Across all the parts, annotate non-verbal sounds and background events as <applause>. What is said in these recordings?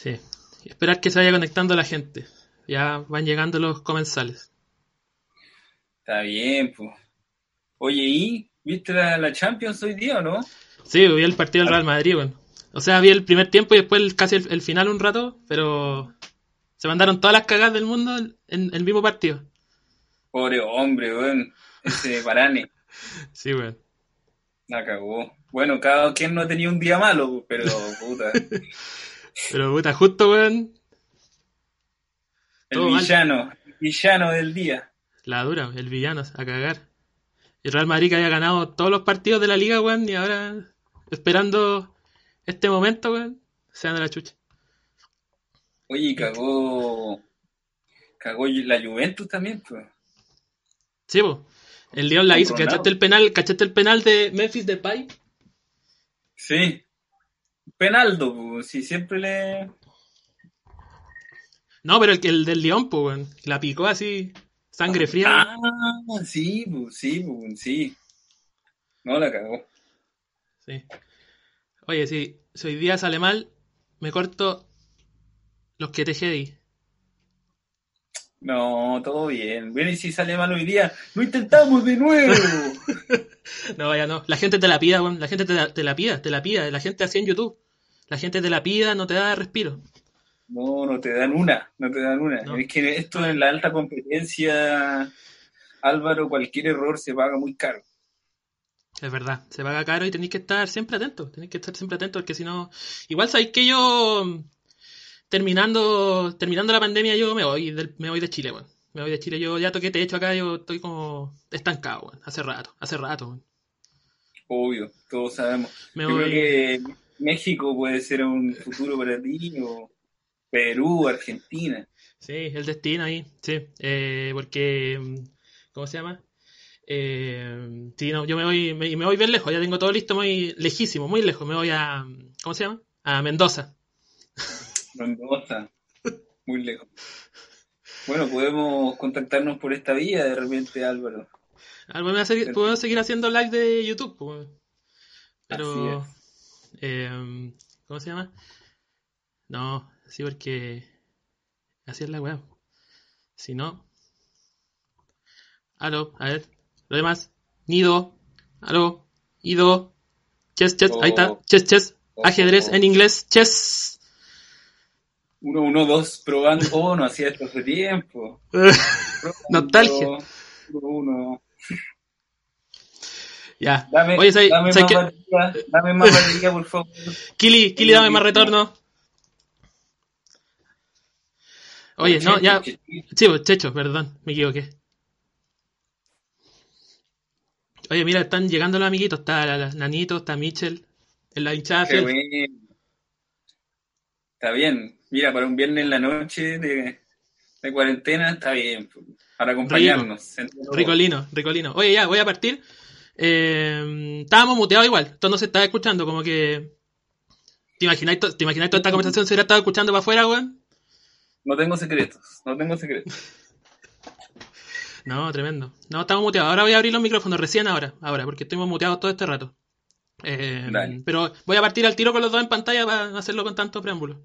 Sí. Esperar que se vaya conectando la gente. Ya van llegando los comensales. Está bien, pues. Oye, ¿y viste la, la Champions hoy día o no? Sí, vi el partido del Real Madrid, weón. O sea, vi el primer tiempo y después el- casi el, el final un rato, pero se mandaron todas las cagadas del mundo en, el mismo partido. Pobre hombre, weón. Ese Varane. <laughs> Sí, weón. La cagó. Bueno, cada quien no tenía un día malo, pero puta. <laughs> Pero puta, justo, weón, El Todo mal. villano. El villano del día. la dura, el villano, a cagar. El Real Madrid que había ganado todos los partidos de la liga, weón, y ahora esperando este momento, weón, se a la chucha. Oye, cagó. Cagó la Juventus también, pues. Sí, po. El León la hizo. ¿Cachaste el penal, ¿Cachaste el penal de Memphis Depay? Sí. Penaldo, pues. Si siempre le. No, pero el, que- el del León, pues. La picó así, sangre fría. Ah, sí, pues, sí, pues, sí. No la cagó. Sí. Oye, si hoy día sale mal, me corto los que te di. No, todo bien. Bueno, y si sale mal hoy día, lo intentamos de nuevo. <laughs> No, ya no. La gente te la pida. La gente te la, te la pida, te la pida. La gente así en YouTube. La gente te la pida, no te da respiro. No, no te dan una, no te dan una. No. Es que esto en la alta competencia, Álvaro, cualquier error se paga muy caro. Es verdad, se paga caro y tenéis que estar siempre atentos. Tenéis que estar siempre atentos porque si no. Igual sabéis que yo. Terminando terminando la pandemia, yo me voy, del- me voy de Chile, weón. Me voy de Chile. Yo ya toqué techo acá, yo estoy como estancado, weón. Hace rato, hace rato, weón. Obvio, todos sabemos. Me Yo voy. creo que México puede ser un futuro para ti, o Perú, Argentina. Sí, el destino ahí, sí. Eh, porque, mm, ¿cómo se llama? Eh, sí, no, yo me voy, me, me voy bien lejos, ya tengo todo listo, muy lejísimo, muy lejos. Me voy a, ¿cómo se llama? A Mendoza. Mendoza, muy lejos. Bueno, podemos contactarnos por esta vía de repente, Álvaro. Ah, podemos, seguir haciendo live de YouTube, pues. Pero, Así eh, ¿cómo se llama? No, sí, porque así es la weá. Si no, aló, a ver, lo demás, Nido, aló, Ido, chess, chess, ahí está, Oh. chess, chess, Oh, ajedrez oh. en inglés, chess. Uno, uno, dos, probando. Oh, no hacía esto hace tiempo. <laughs> Nostalgia. Uno, uno. Ya, Dame, oye, ¿sabes dame, sabes más qué? batería, dame más batería, por favor. <laughs> Kili, Kili, dame más retorno. Oye, no, ya, Sí, pues, Checho, perdón, me equivoqué. Oye, mira, están llegando los amiguitos. Está la, la- Nanito, está Mitchell, en la hinchada Qué bueno. Está bien. Mira, para un viernes en la noche de, de cuarentena está bien. pues, Para acompañarnos. Ricolino, ricolino. Oye, ya, voy a partir. Eh, estábamos muteados igual, esto no se estaba escuchando, como que... ¿Te imagináis, to- ¿Te imagináis toda esta conversación se hubiera estado escuchando para afuera, weón? No tengo secretos. No tengo secretos. <laughs> No, tremendo. No, estamos muteados. Ahora voy a abrir los micrófonos, recién ahora, ahora, porque estuvimos muteados todo este rato. Eh, Dale. pero voy a partir al tiro con los dos en pantalla para hacerlo con tanto preámbulo.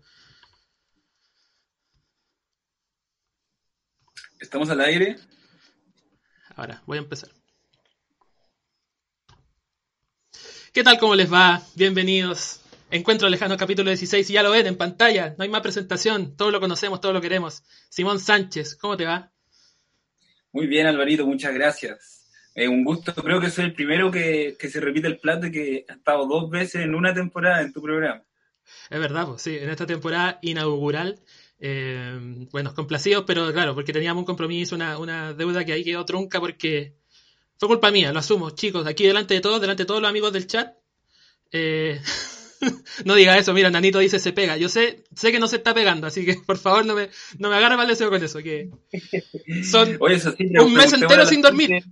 Estamos al aire. Ahora, voy a empezar. ¿Qué tal? ¿Cómo les va? Bienvenidos. Encuentro lejano capítulo 16 y ya lo ven en pantalla. No hay más presentación. Todos lo conocemos, todos lo queremos. Simón Sánchez, ¿cómo te va? Muy bien, Alvarito, muchas gracias. Eh, un gusto. Creo que soy el primero que, que se repite el plato y que ha estado dos veces en una temporada en tu programa. Es verdad, pues sí, en esta temporada inaugural. eh, bueno, complacidos, pero claro, porque teníamos un compromiso, una, una deuda que ahí quedó trunca porque fue culpa mía, lo asumo, chicos, aquí delante de todos, delante de todos los amigos del chat. eh, <laughs> no diga eso, mira, Nanito dice se pega. Yo sé, sé que no se está pegando, así que por favor no me, no me agarre mal deseo con eso, que son <laughs> Oye, eso sí, un mes entero sin dormir. gente-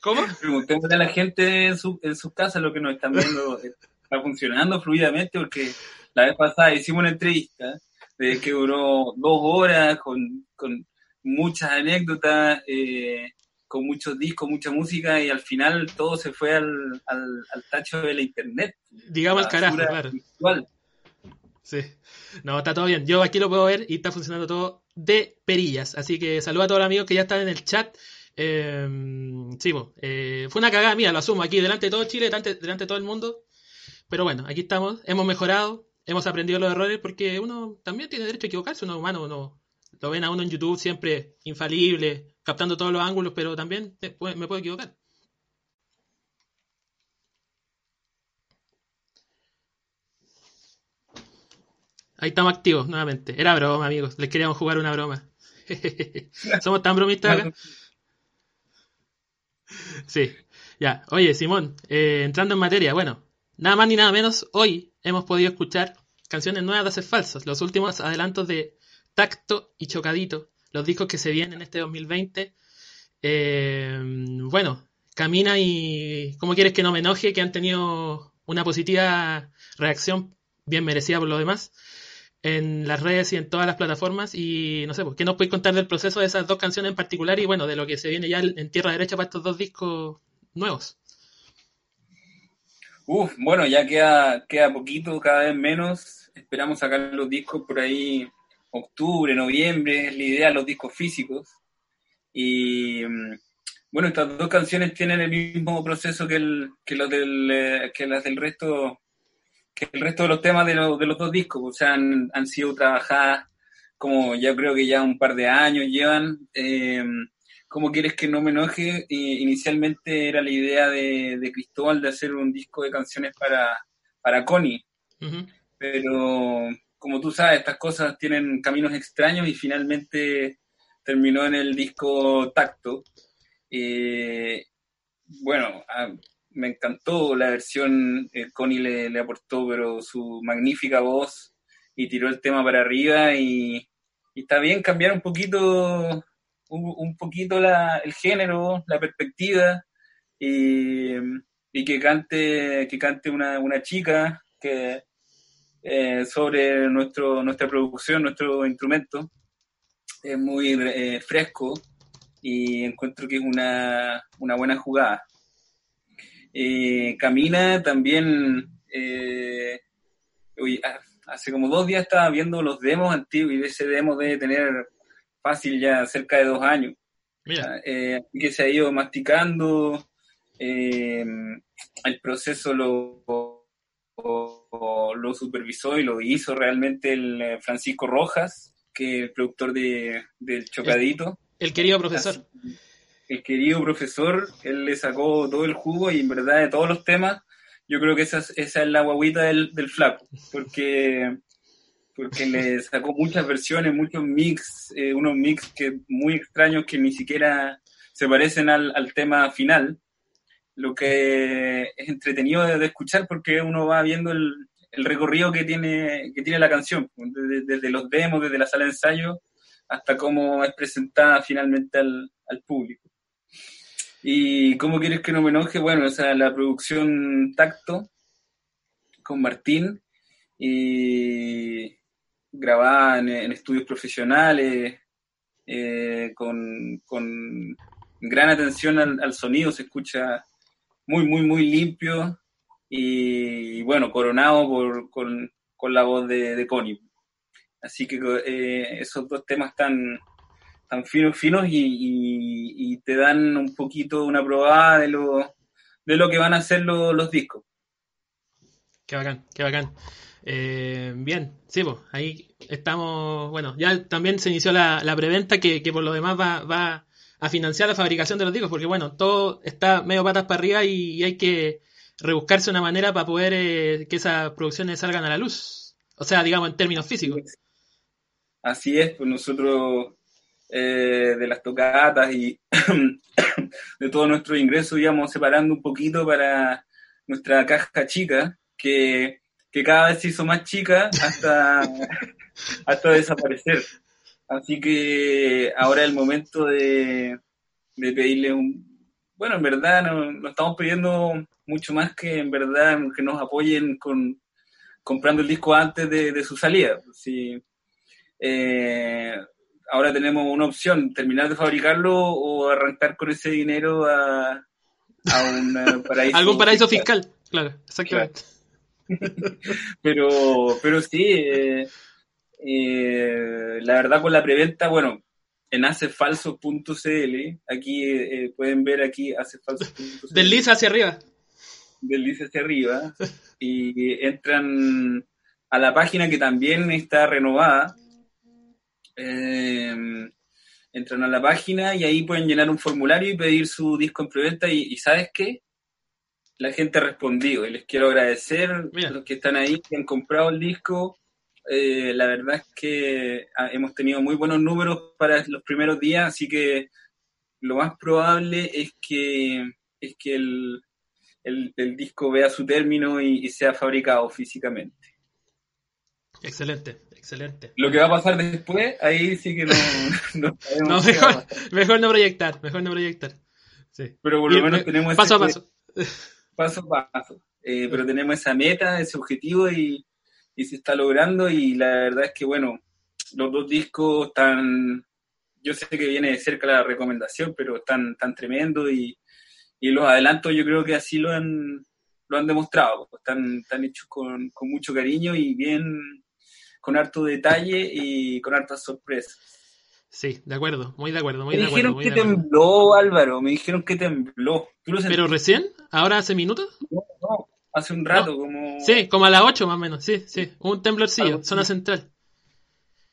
¿Cómo? <laughs> Preguntémosle a la gente en su, en sus casas lo que nos están viendo. ¿Está funcionando fluidamente? Porque la vez pasada hicimos una entrevista que duró dos horas con, con muchas anécdotas, eh, con muchos discos, mucha música y al final todo se fue al, al, al tacho de la internet. Digamos al carajo, claro. virtual. Sí. No, está todo bien. Yo aquí lo puedo ver y está funcionando todo de perillas. Así que saludo a todos los amigos que ya están en el chat. Eh, sí, eh, fue una cagada mía, lo asumo aquí delante de todo Chile, delante, delante de todo el mundo. Pero bueno, aquí estamos, hemos mejorado, hemos aprendido los errores porque uno también tiene derecho a equivocarse, uno humano, uno lo ven a uno en YouTube siempre infalible, captando todos los ángulos, pero también me puedo equivocar. Ahí estamos activos nuevamente. Era broma, amigos. Les queríamos jugar una broma. <laughs> Somos tan bromistas. Sí. Ya. Oye, Simón, eh, entrando en materia. Bueno, nada más ni nada menos, hoy hemos podido escuchar canciones nuevas de Hacer Falsos. Los últimos adelantos de Tacto y Chocadito. Los discos que se vienen en este 2020. Eh, bueno, Camina y ¿Cómo quieres que no me enoje? Que han tenido una positiva reacción bien merecida por lo demás en las redes y en todas las plataformas. Y no sé, pues, ¿qué nos puedes contar del proceso de esas dos canciones en particular y bueno, de lo que se viene ya en tierra derecha para estos dos discos nuevos? Uf, bueno, ya queda, queda poquito, cada vez menos. Esperamos sacar los discos por ahí octubre, noviembre, es la idea, los discos físicos. Y mm, bueno, estas dos canciones tienen el mismo proceso que, el, que, los del, eh, que las del resto que el resto de los temas de, de los dos discos, o sea, han, han, sido trabajadas como ya creo que ya un par de años llevan. Eh, ¿Cómo quieres que no me enoje? inicialmente era la idea de, de, Cristóbal de hacer un disco de canciones para, para Connie, pero como tú sabes, estas cosas tienen caminos extraños y finalmente terminó en el disco Tacto. Eh, bueno, me encantó la versión, eh, Connie le, aportó pero su magnífica voz y tiró el tema para arriba y, está bien cambiar un poquito un, poquito la, el género, la perspectiva y, que cante que cante una, una chica que eh, sobre nuestro nuestra producción, nuestro instrumento es muy eh, fresco y encuentro que es una, una buena jugada. Eh, Camina también, eh, hace como dos días estaba viendo los demos antiguos y ese demo debe tener fácil ya cerca de dos años. Eh, que se ha ido masticando, el proceso lo, lo, supervisó y lo hizo realmente el Francisco Rojas, que es el productor de, del Chocadito. El, querido profesor el querido profesor, él le sacó todo el jugo y en verdad de todos los temas, yo creo que esa es, esa es la guaguita del, del flaco, porque, porque le sacó muchas versiones, muchos mix, eh, unos mix que muy extraños que ni siquiera se parecen al, al tema final, lo que es entretenido de, escuchar porque uno va viendo el, el, recorrido que tiene, que tiene la canción, desde, los demos, desde la sala de ensayo, hasta cómo es presentada finalmente al, al público. ¿Y cómo quieres que no me enoje? Bueno, esa la producción Tacto con Martín y grabada en, estudios profesionales, eh, con, gran atención al, sonido, se escucha muy, muy, muy limpio y, bueno, coronado por, con, la voz de, de Connie. Así que eh, esos dos temas están tan finos, finos y, te dan un poquito una probada de lo, de lo que van a ser los discos. Qué bacán, qué bacán. Eh, bien, sí, pues ahí estamos, bueno, ya también se inició la, preventa que, por lo demás va, va, a financiar la fabricación de los discos, porque bueno, todo está medio patas para arriba y, hay que rebuscarse una manera para poder eh, que esas producciones salgan a la luz. O sea, digamos en términos físicos. Así es, pues nosotros eh, de las tocatas y <coughs> de todo nuestro ingreso íbamos separando un poquito para nuestra caja chica, que, cada vez se hizo más chica hasta, <laughs> hasta desaparecer. Así que ahora es el momento de, pedirle un... Bueno, en verdad no, estamos pidiendo mucho más que en verdad que nos apoyen con comprando el disco antes de, su salida. Si, eh, ahora tenemos una opción, terminar de fabricarlo o arrancar con ese dinero a, un eh, <laughs> paraíso. Algún paraíso fiscal, claro, exactamente. <laughs> pero, pero sí, eh, eh, la verdad con la preventa, bueno, en hacefalso.cl, aquí eh, pueden ver aquí hacefalso.cl. Desliza hacia arriba. Desliza hacia arriba. Y entran a la página que también está renovada. entran a la página y ahí pueden llenar un formulario y pedir su disco en preventa. Y, y ¿sabes qué? la gente ha respondido y les quiero agradecer a los que están ahí, que han comprado el disco. Eh, la verdad es que ah, hemos tenido muy buenos números para los primeros días, así que lo más probable es que, es que el, el, disco vea su término y, sea fabricado físicamente. Excelente, excelente. Lo que va a pasar después, ahí sí que no, <laughs> no, mejor, mejor, no proyectar, mejor no proyectar. Sí. Pero por lo menos tenemos... Paso a paso <laughs> paso a paso. Eh, pero tenemos esa meta, ese objetivo y, se está logrando y la verdad es que, bueno, los dos discos están, yo sé que viene de cerca la recomendación, pero están tan tremendo y, los adelantos yo creo que así lo han, lo han demostrado, están, están hechos con, con mucho cariño y bien, con harto detalle y con hartas sorpresas. Sí, de acuerdo, muy de acuerdo, muy me de acuerdo. Me dijeron que tembló, Álvaro, me dijeron que tembló. ¿Pero recién? ¿Ahora hace minutos? No, no, hace un rato, como... Sí, como a las 8 más o menos, sí, sí, un temblorcillo, zona central.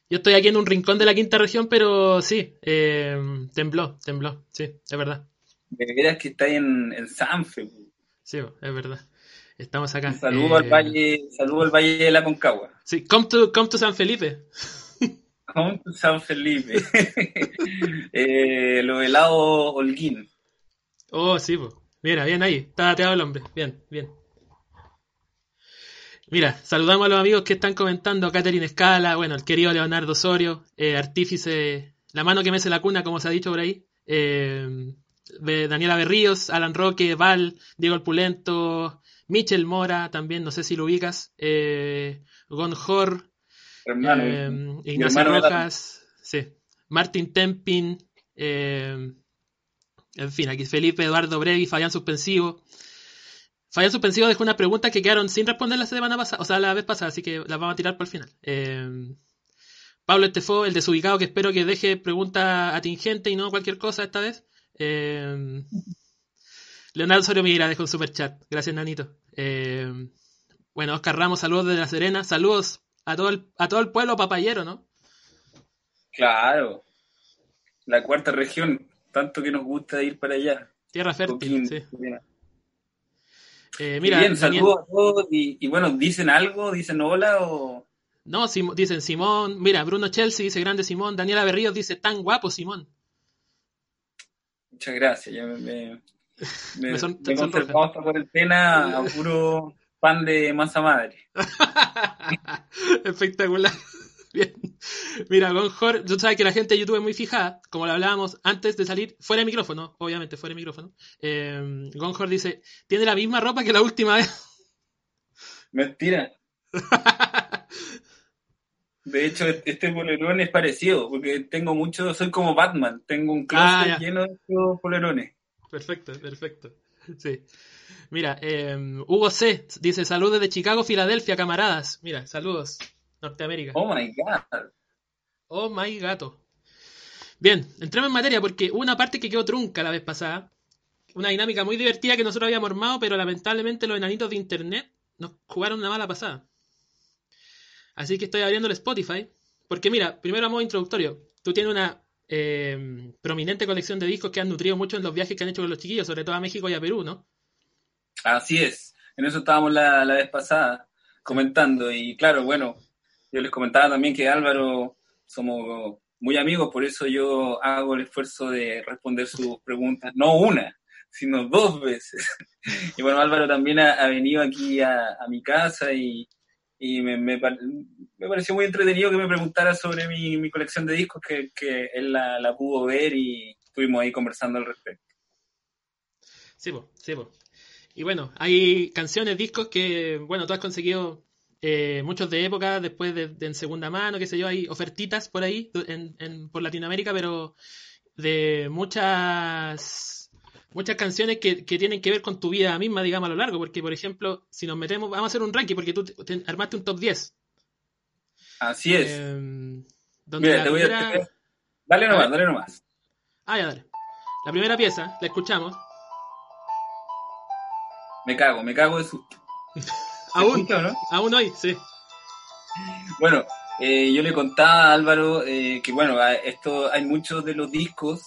Yo estoy aquí en un rincón de la quinta región, pero sí, eh, tembló, tembló, sí, es verdad. De veras que está en, en Sanfe. Sí, es verdad. Estamos acá. Saludo al eh, valle, saludo al valle de la Concagua. Sí, come to, come to San Felipe. <laughs> San Felipe. <laughs> eh, lo helado Holguín. Oh, sí, pues. Mira, bien ahí. Está ateado el hombre. Bien, bien. Mira, saludamos a los amigos que están comentando. Catherine Escala, bueno, el querido Leonardo Osorio, eh, artífice, la mano que mece la cuna, como se ha dicho por ahí. Eh, Daniela Berríos, Alan Roque, Val, Diego El Pulento, Michel Mora, también, no sé si lo ubicas. Eh, Gonjor, eh, Ignacio Rojas, sí. Martín Tempin, eh, en fin, aquí Felipe Eduardo Brevi, Fabián Suspensivo. Fabián Suspensivo dejó unas preguntas que quedaron sin responder la semana pasada, o sea, la vez pasada, así que las vamos a tirar por el final. Eh, Pablo Estefó, el desubicado, que espero que deje pregunta atingente y no cualquier cosa esta vez. Leonardo Sorio Mira dejó un super chat. Gracias, Nanito. bueno, Oscar Ramos, saludos desde La Serena. Saludos a todo el, a todo el pueblo papayero, ¿no? Claro. La cuarta región, tanto que nos gusta ir para allá. Tierra fértil, sí. Eh, mira, bien, saludos a todos y, bueno, ¿dicen algo? ¿Dicen hola o...? No, dicen Simón, mira, Bruno Chelsea dice grande Simón, Daniela Berríos dice tan guapo Simón. Muchas gracias, ya me, me, <laughs> me, me, son, por el pena a puro pan de masa madre. <laughs> Espectacular. Bien. Mira, Gonjor, tú sabes que la gente de YouTube es muy fijada, como lo hablábamos antes de salir, fuera de micrófono, obviamente, fuera de micrófono. Eh, Gonjor dice, tiene la misma ropa que la última vez. Mentira. <laughs> De hecho, este polerón es parecido, porque tengo mucho, soy como Batman, tengo un closet ah, lleno de polerones. Perfecto, perfecto. Sí. Mira, em, Hugo C. dice saludos de Chicago, Filadelfia, camaradas. Mira, saludos, Norteamérica. Oh my god. Oh my gato. Bien, entremos en materia porque una parte que quedó trunca la vez pasada. Una dinámica muy divertida que nosotros habíamos armado, pero lamentablemente los enanitos de internet nos jugaron una mala pasada. Así que estoy abriendo el Spotify. Porque mira, primero a modo introductorio. Tú tienes una em, prominente colección de discos que han nutrido mucho en los viajes que han hecho con los chiquillos, sobre todo a México y a Perú, ¿no? Así es, en eso estábamos la, vez pasada comentando y claro, bueno, yo les comentaba también que Álvaro somos muy amigos, por eso yo hago el esfuerzo de responder sus preguntas, no una, sino dos veces. <laughs> y bueno, Álvaro también ha, venido aquí a, mi casa y, me, me, pareció muy entretenido que me preguntara sobre mi, colección de discos, que, él la, la, pudo ver y estuvimos ahí conversando al respecto. Sí, pues, sí, pues. Y bueno, hay canciones, discos que, bueno, tú has conseguido eh, muchos de época, después de, en segunda mano, qué sé yo, hay ofertitas por ahí en, por Latinoamérica, pero de muchas muchas canciones que, que, tienen que ver con tu vida misma, digamos, a lo largo, porque, por ejemplo, si nos metemos, vamos a hacer un ranking, porque tú te, armaste un top 10. Así es. Eh, Mira, te voy a... Dale nomás, dale nomás. Ah, ya, dale. La primera pieza, la escuchamos. Me cago, me cago de susto. <laughs> ¿Aún? ¿no? Aún hoy, sí. Bueno, eh, yo le contaba a Álvaro eh, que, bueno, esto hay muchos de los discos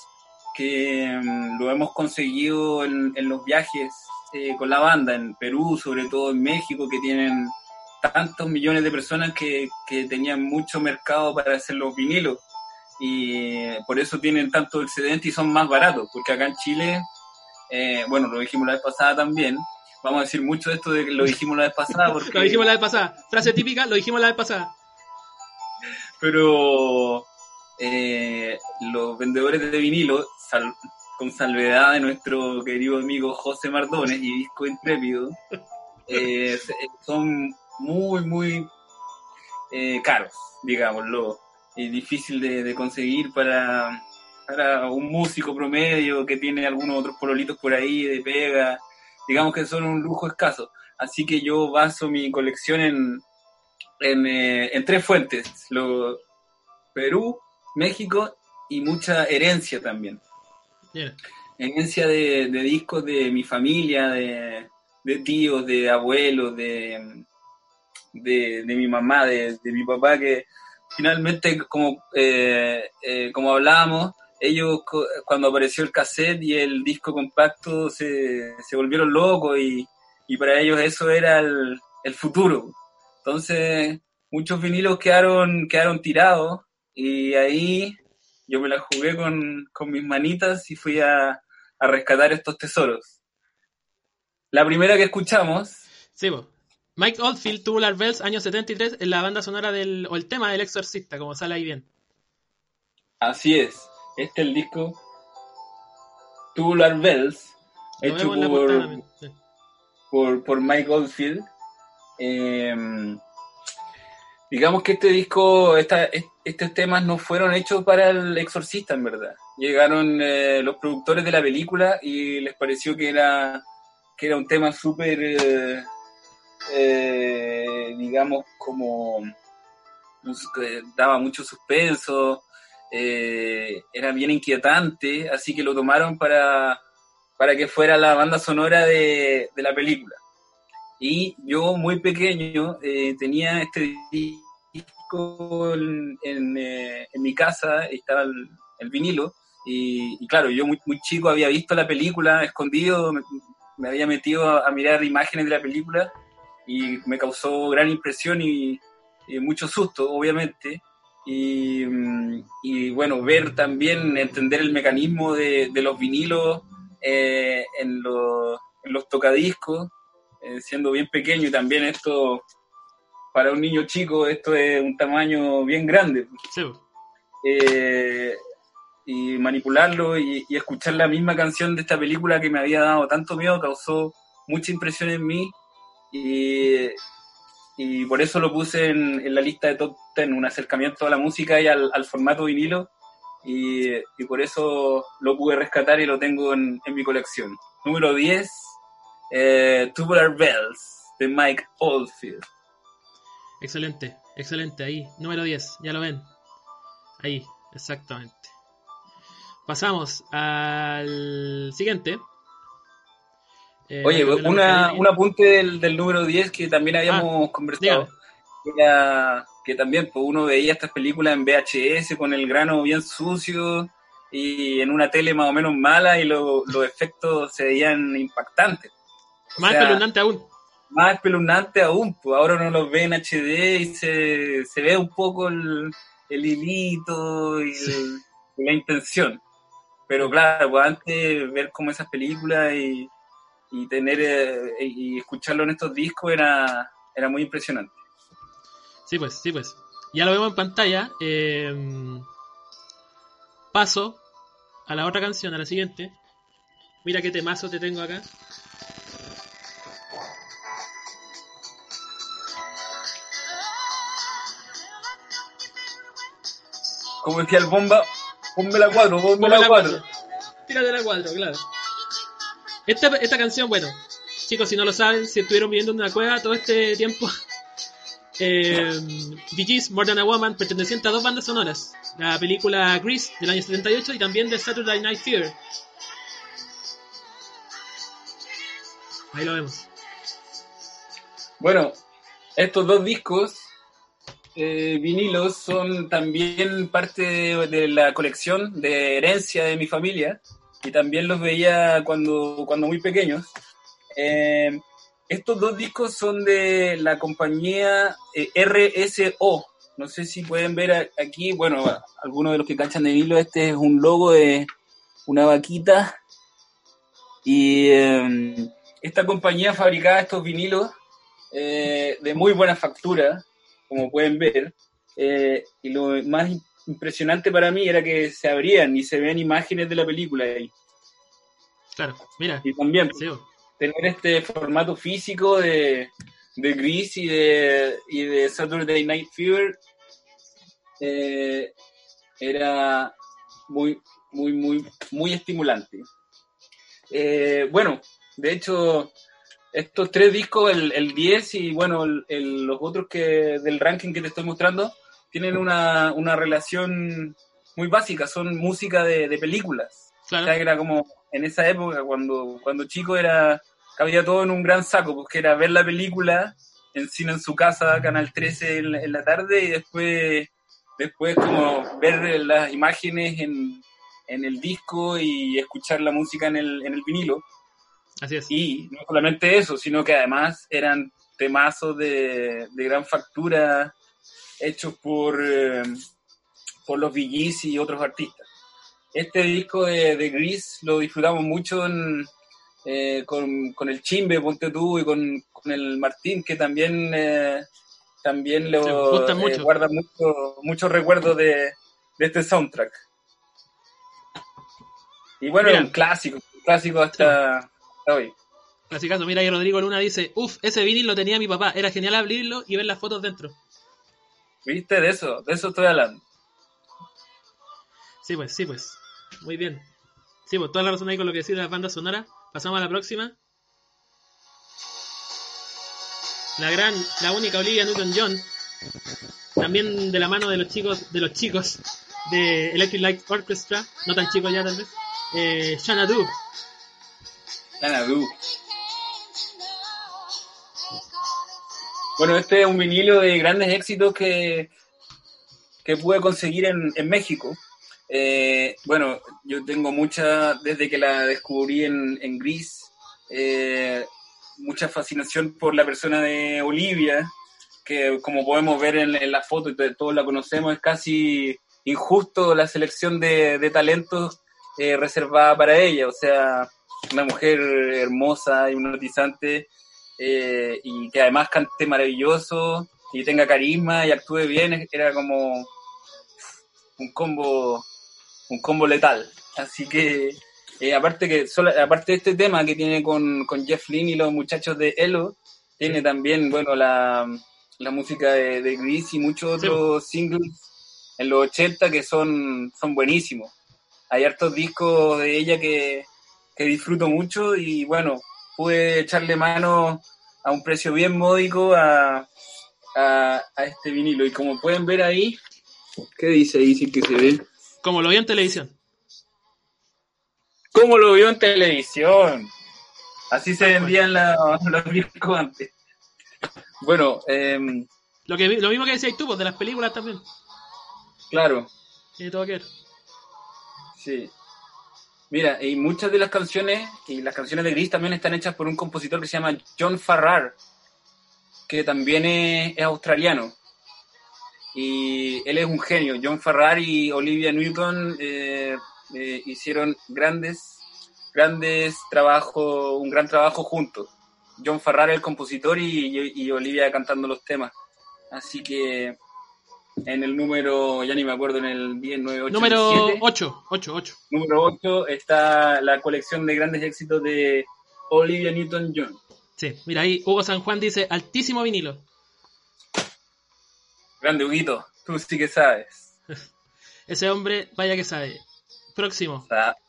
que mm, lo hemos conseguido en, los viajes eh, con la banda, en Perú, sobre todo en México, que tienen tantos millones de personas que, que tenían mucho mercado para hacer los vinilos y por eso tienen tanto excedente y son más baratos, porque acá en Chile, bueno, lo dijimos la vez pasada también, vamos a decir mucho de esto de que lo dijimos la vez pasada. <laughs> Porque... lo dijimos la vez pasada. Frase típica, lo dijimos la vez pasada. Pero eh, los vendedores de vinilo, con salvedad de nuestro querido amigo José Mardones y Disco Intrépido, <laughs> eh, son muy, muy eh, caros, digámoslo, y difícil de, conseguir para, para un músico promedio que tiene algunos otros pololitos por ahí de pega digamos que son un lujo escaso. Así que yo baso mi colección en, en, eh, tres fuentes, lo, Perú, México y mucha herencia también. Herencia de, discos de mi familia, de, tíos, de abuelos, de, de, mi mamá, de, mi papá, que finalmente, como, eh, eh, como hablábamos, ellos cuando apareció el cassette y el disco compacto se, se volvieron locos y, y, para ellos eso era el, el, futuro. Entonces muchos vinilos quedaron, quedaron tirados y ahí yo me la jugué con, con mis manitas y fui a, a, rescatar estos tesoros. La primera que escuchamos... Sí, Mike Oldfield, Tubular Bells, año 73, en la banda sonora del, o el tema del exorcista, como sale ahí bien. Así es. Este es el disco Tubular Bells, hecho por, por, Mike Oldfield. Em, digamos que este disco, estos temas no fueron hechos para el exorcista, en verdad. Llegaron eh, los productores de la película y les pareció que era, que era un tema súper, eh, eh, digamos, como daba mucho suspenso, eh, era bien inquietante, así que lo tomaron para, para que fuera la banda sonora de, la película. Y yo muy pequeño eh, tenía este disco en, eh, mi casa, estaba el, vinilo, y, claro, yo muy, muy chico había visto la película escondido, me, había metido a, mirar imágenes de la película y me causó gran impresión y mucho susto, obviamente. Y, bueno, ver también, entender el mecanismo de, los vinilos eh, en, los tocadiscos, eh, siendo bien pequeño y también esto, para un niño chico, esto es un tamaño bien grande. Eh, y manipularlo y, y, escuchar la misma canción de esta película que me había dado tanto miedo causó mucha impresión en mí y, y por eso lo puse en, la lista de top 10, un acercamiento a la música y al, formato vinilo, y, y, por eso lo pude rescatar y lo tengo en, mi colección. Número 10, eh, Tubular Bells, de Mike Oldfield. Excelente, excelente, ahí, número 10, ya lo ven. Ahí, exactamente. Pasamos al siguiente, eh, Oye, una, un apunte del, del, número 10 que también habíamos ah, conversado. Que también pues, uno veía estas películas en VHS con el grano bien sucio y en una tele más o menos mala y los efectos se veían impactantes. Más espeluznante aún. Más espeluznante aún, pues ahora uno los ve en HD y se, se ve un poco el, el hilito y, la intención. Pero claro, pues antes ver como esas películas y y tener eh, y escucharlo en estos discos era, era muy impresionante. Sí, pues, sí, pues. Ya lo vemos en pantalla. Em, paso a la otra canción, a la siguiente. Mira qué temazo te tengo acá. Como decía el bomba, ponme la cuadro, ponme la cuadro. Tírate la cuadro, claro. Esta, esta canción, bueno, chicos, si no lo saben, si estuvieron viviendo en una cueva todo este tiempo, <laughs> eh, Gees, More Than a Woman, perteneciente a dos bandas sonoras. La película Grease del año 78 y también de Saturday Night Fever. Ahí lo vemos. Bueno, estos dos discos eh, vinilos son también parte de, de la colección de herencia de mi familia y también los veía cuando, cuando muy pequeños. Eh, estos dos discos son de la compañía eh, RSO. No sé si pueden ver aquí, bueno, algunos de los que cachan de vinilo, este es un logo de una vaquita. Y eh, esta compañía fabricaba estos vinilos eh, de muy buena factura, como pueden ver. Eh, y lo más impresionante para mí era que se abrían y se ven imágenes de la película ahí. Claro, mira. Y también Sí. Tener este formato físico de, de Grease y de, y de Saturday Night Fever eh, era muy, muy, muy, muy estimulante. Eh, bueno, de hecho, estos tres discos, el, el 10 y bueno, el- los otros que del ranking que te estoy mostrando, tienen una, una relación muy básica, son música de, de películas. O sea, era como en esa época, cuando, cuando chico era, cabía todo en un gran saco, porque era ver la película en cine en su casa, Canal 13 en, la- en la tarde, y después, después como ver las imágenes en, en el disco y escuchar la música en el, en el vinilo. Así es. Y no solamente eso, sino que además eran temazos de, de gran factura hechos por, eh, por los Gees y otros artistas. Este disco de, de Grease lo disfrutamos mucho en, eh, con, con el Chimbe, ponte tú, y con, con el Martín, que también, eh, también lo eh, mucho. guarda mucho- muchos recuerdos de, de este soundtrack. Y bueno, Mira. es un clásico, un clásico hasta, hasta hoy. Clasicazo, mira ahí Rodrigo Luna dice, uff, ese vinil lo tenía mi papá, era genial abrirlo y ver las fotos dentro. ¿Viste? De eso, de eso estoy hablando. Sí, pues, sí, pues. Muy bien. Sí, pues toda la razón ahí con lo que decís de las bandas sonoras. Pasamos a la próxima. La gran, la única Olivia Newton-John. También de la mano de los chicos, de los chicos de Electric Light Orchestra, no tan chicos ya tal vez. Eh, Xanadu. Xanadu. Bueno, este es un vinilo de grandes éxitos que, que pude conseguir en, en México. Eh, bueno, yo tengo mucha, desde que la descubrí en, en Gris, eh, mucha fascinación por la persona de Olivia, que como podemos ver en, la foto y todos la conocemos, es casi injusto la selección de, de talentos eh, reservada para ella. O sea, una mujer hermosa, hipnotizante, eh, y que además cante maravilloso y tenga carisma y actúe bien, era como un combo, un combo letal. Así que, eh, aparte que solo, aparte de este tema que tiene con, con Jeff Lynne y los muchachos de Elo, tiene también, bueno, la, la música de, de Grease y muchos Sí. otros singles en los 80 que son, son buenísimos. Hay hartos discos de ella que, que disfruto mucho y bueno, pude echarle mano a un precio bien módico a, a, a este vinilo. Y como pueden ver ahí, ¿qué dice ahí? Sí que se ve. Como lo vi en televisión. ¿Cómo lo vio en televisión? Así se vendían la- los discos antes. Bueno, em, Lo, que, lo mismo que decías tú, pues, de las películas también. claro, Tiene todo que ver. sí. Mira, y muchas de las canciones, y las canciones de Gris también están hechas por un compositor que se llama John Farrar, que también es, es australiano. Y él es un genio. John Farrar y Olivia Newton eh, eh, hicieron grandes, grandes trabajos, un gran trabajo juntos. John Farrar el compositor y, y- y Olivia cantando los temas. Así que en el número, ya ni me acuerdo, en el 10, 9, 8, Número 7, 8, 8, 8. número 8 está la colección de grandes éxitos de Olivia Newton-John. Sí, mira ahí Hugo San Juan dice altísimo vinilo. Grande Huguito, tú sí que sabes. <laughs> Ese hombre, vaya que sabe. Próximo.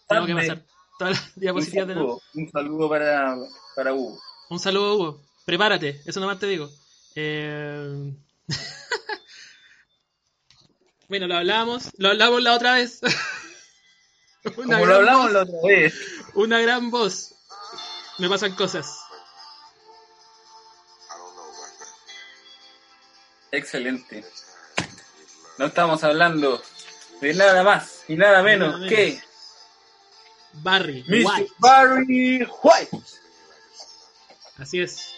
Tengo que pasar. todas las Un diapositivas de saludo, un saludo para, para Hugo. Un saludo, Hugo. Prepárate, eso nomás te digo. Eh... <laughs> bueno, lo hablábamos, lo hablamos la otra vez. <laughs> Una Como lo hablamos voz, la otra vez. una gran voz. Me pasan cosas. Excelente. No estamos hablando de nada más y nada menos Nada menos. que Barry Mr. White. Barry White. Así es.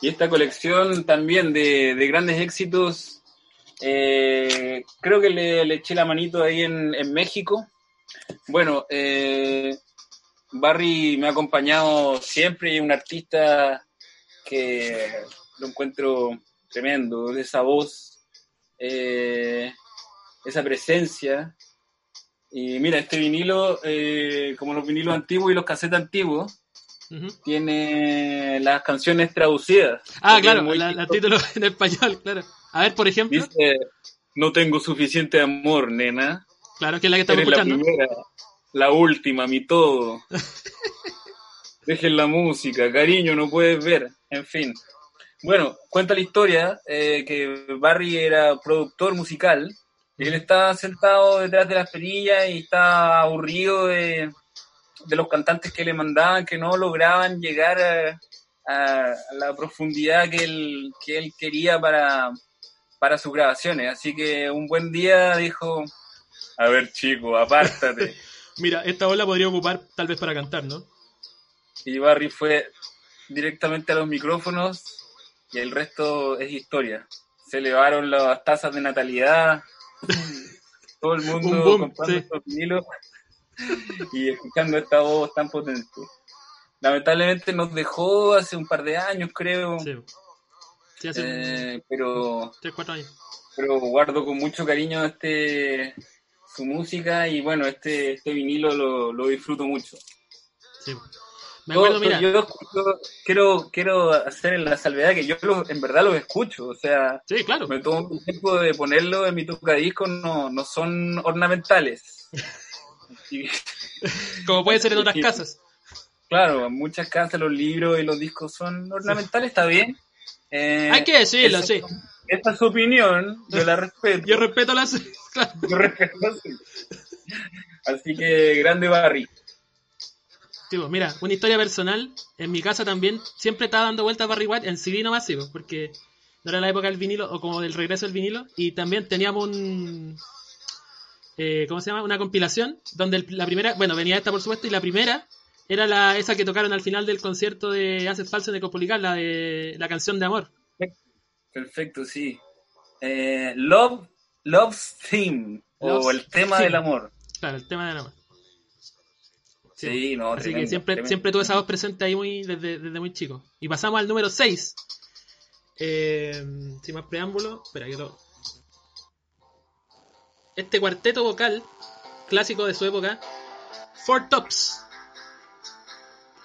Y esta colección también de, de grandes éxitos, eh, creo que le, le eché la manito ahí en, en México. Bueno, eh, Barry me ha acompañado siempre y es un artista que lo encuentro tremendo, esa voz, eh, esa presencia. Y mira, este vinilo, eh, como los vinilos antiguos y los casetes antiguos, tiene las canciones traducidas. Ah, claro, la, la título en español, claro. A ver, por ejemplo, Dice, no tengo suficiente amor, nena. claro que es la que estamos Eres la escuchando. primera, la última, mi todo. <laughs> Dejen la música, cariño, no puedes ver. En fin. Bueno, cuenta la historia eh, que Barry era productor musical y él estaba sentado detrás de las perillas y estaba aburrido de, de los cantantes que le mandaban que no lograban llegar a la profundidad que él, que él quería para, para sus grabaciones. Así que un buen día dijo, a ver chico, apártate. <laughs> Mira, esta ola podría ocupar tal vez para cantar, ¿no? y Barry fue directamente a los micrófonos y el resto es historia. Se elevaron las tasas de natalidad, <laughs> todo el mundo boom, comprando sí. estos vinilos y escuchando esta voz tan potente. Lamentablemente nos dejó hace un par de años, creo, Sí. Sí, hace eh, pero, 3, 4 años. pero guardo con mucho cariño este su música y bueno, este, este vinilo lo, lo disfruto mucho. Sí. Me Yo- mira, yo escucho- quiero, quiero hacer la salvedad que yo los- en verdad los escucho, o sea, sí, claro. me tomo el tiempo de ponerlo en mi tocadiscos, no, no son ornamentales. <laughs> Como puede ser en otras casas. claro, en muchas casas los libros y los discos son ornamentales, está bien. Eh, Hay que decirlo, esa- sí. Esta es su opinión, yo la respeto. Yo respeto las. <laughs> Claro. yo respeto la suya. Así que grande Barry. Pues, mira, una historia personal. En mi casa también siempre estaba dando vueltas Barry White en CD nomás, sí, pues, porque no era la época del vinilo o como del regreso del vinilo. Y también teníamos un. eh, ¿Cómo se llama? Una compilación donde el- la primera. Bueno, venía esta por supuesto, y la primera era la esa que tocaron al final del concierto de Haces Falso de Copolical, la de la canción de amor. Perfecto, sí. Eh, love, Love's Theme, o el tema Theme. del amor. Claro, el tema del amor. Sí, no, Así tremendo, que siempre, tremendo. siempre tuve esa voz presente ahí muy, desde, desde muy chico. Y pasamos al número 6. sin más preámbulo, espera que lo. Este cuarteto vocal, clásico de su época, Four Tops.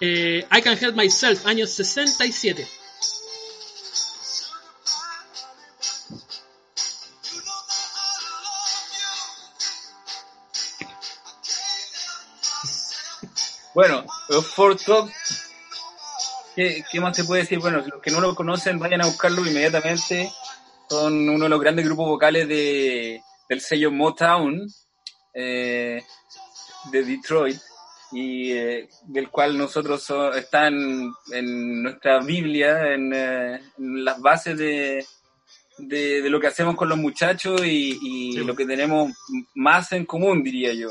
Eh, I Can Help Myself, años 67. Bueno, Four Tops, ¿qué, qué más se puede decir? Bueno, los que no lo conocen, vayan a buscarlo inmediatamente. Son uno de los grandes grupos vocales de, del sello Motown eh, de Detroit y eh, del cual nosotros so- están en nuestra Biblia, en, eh, en las bases de, de, de lo que hacemos con los muchachos y, y Sí. lo que tenemos más en común, diría yo.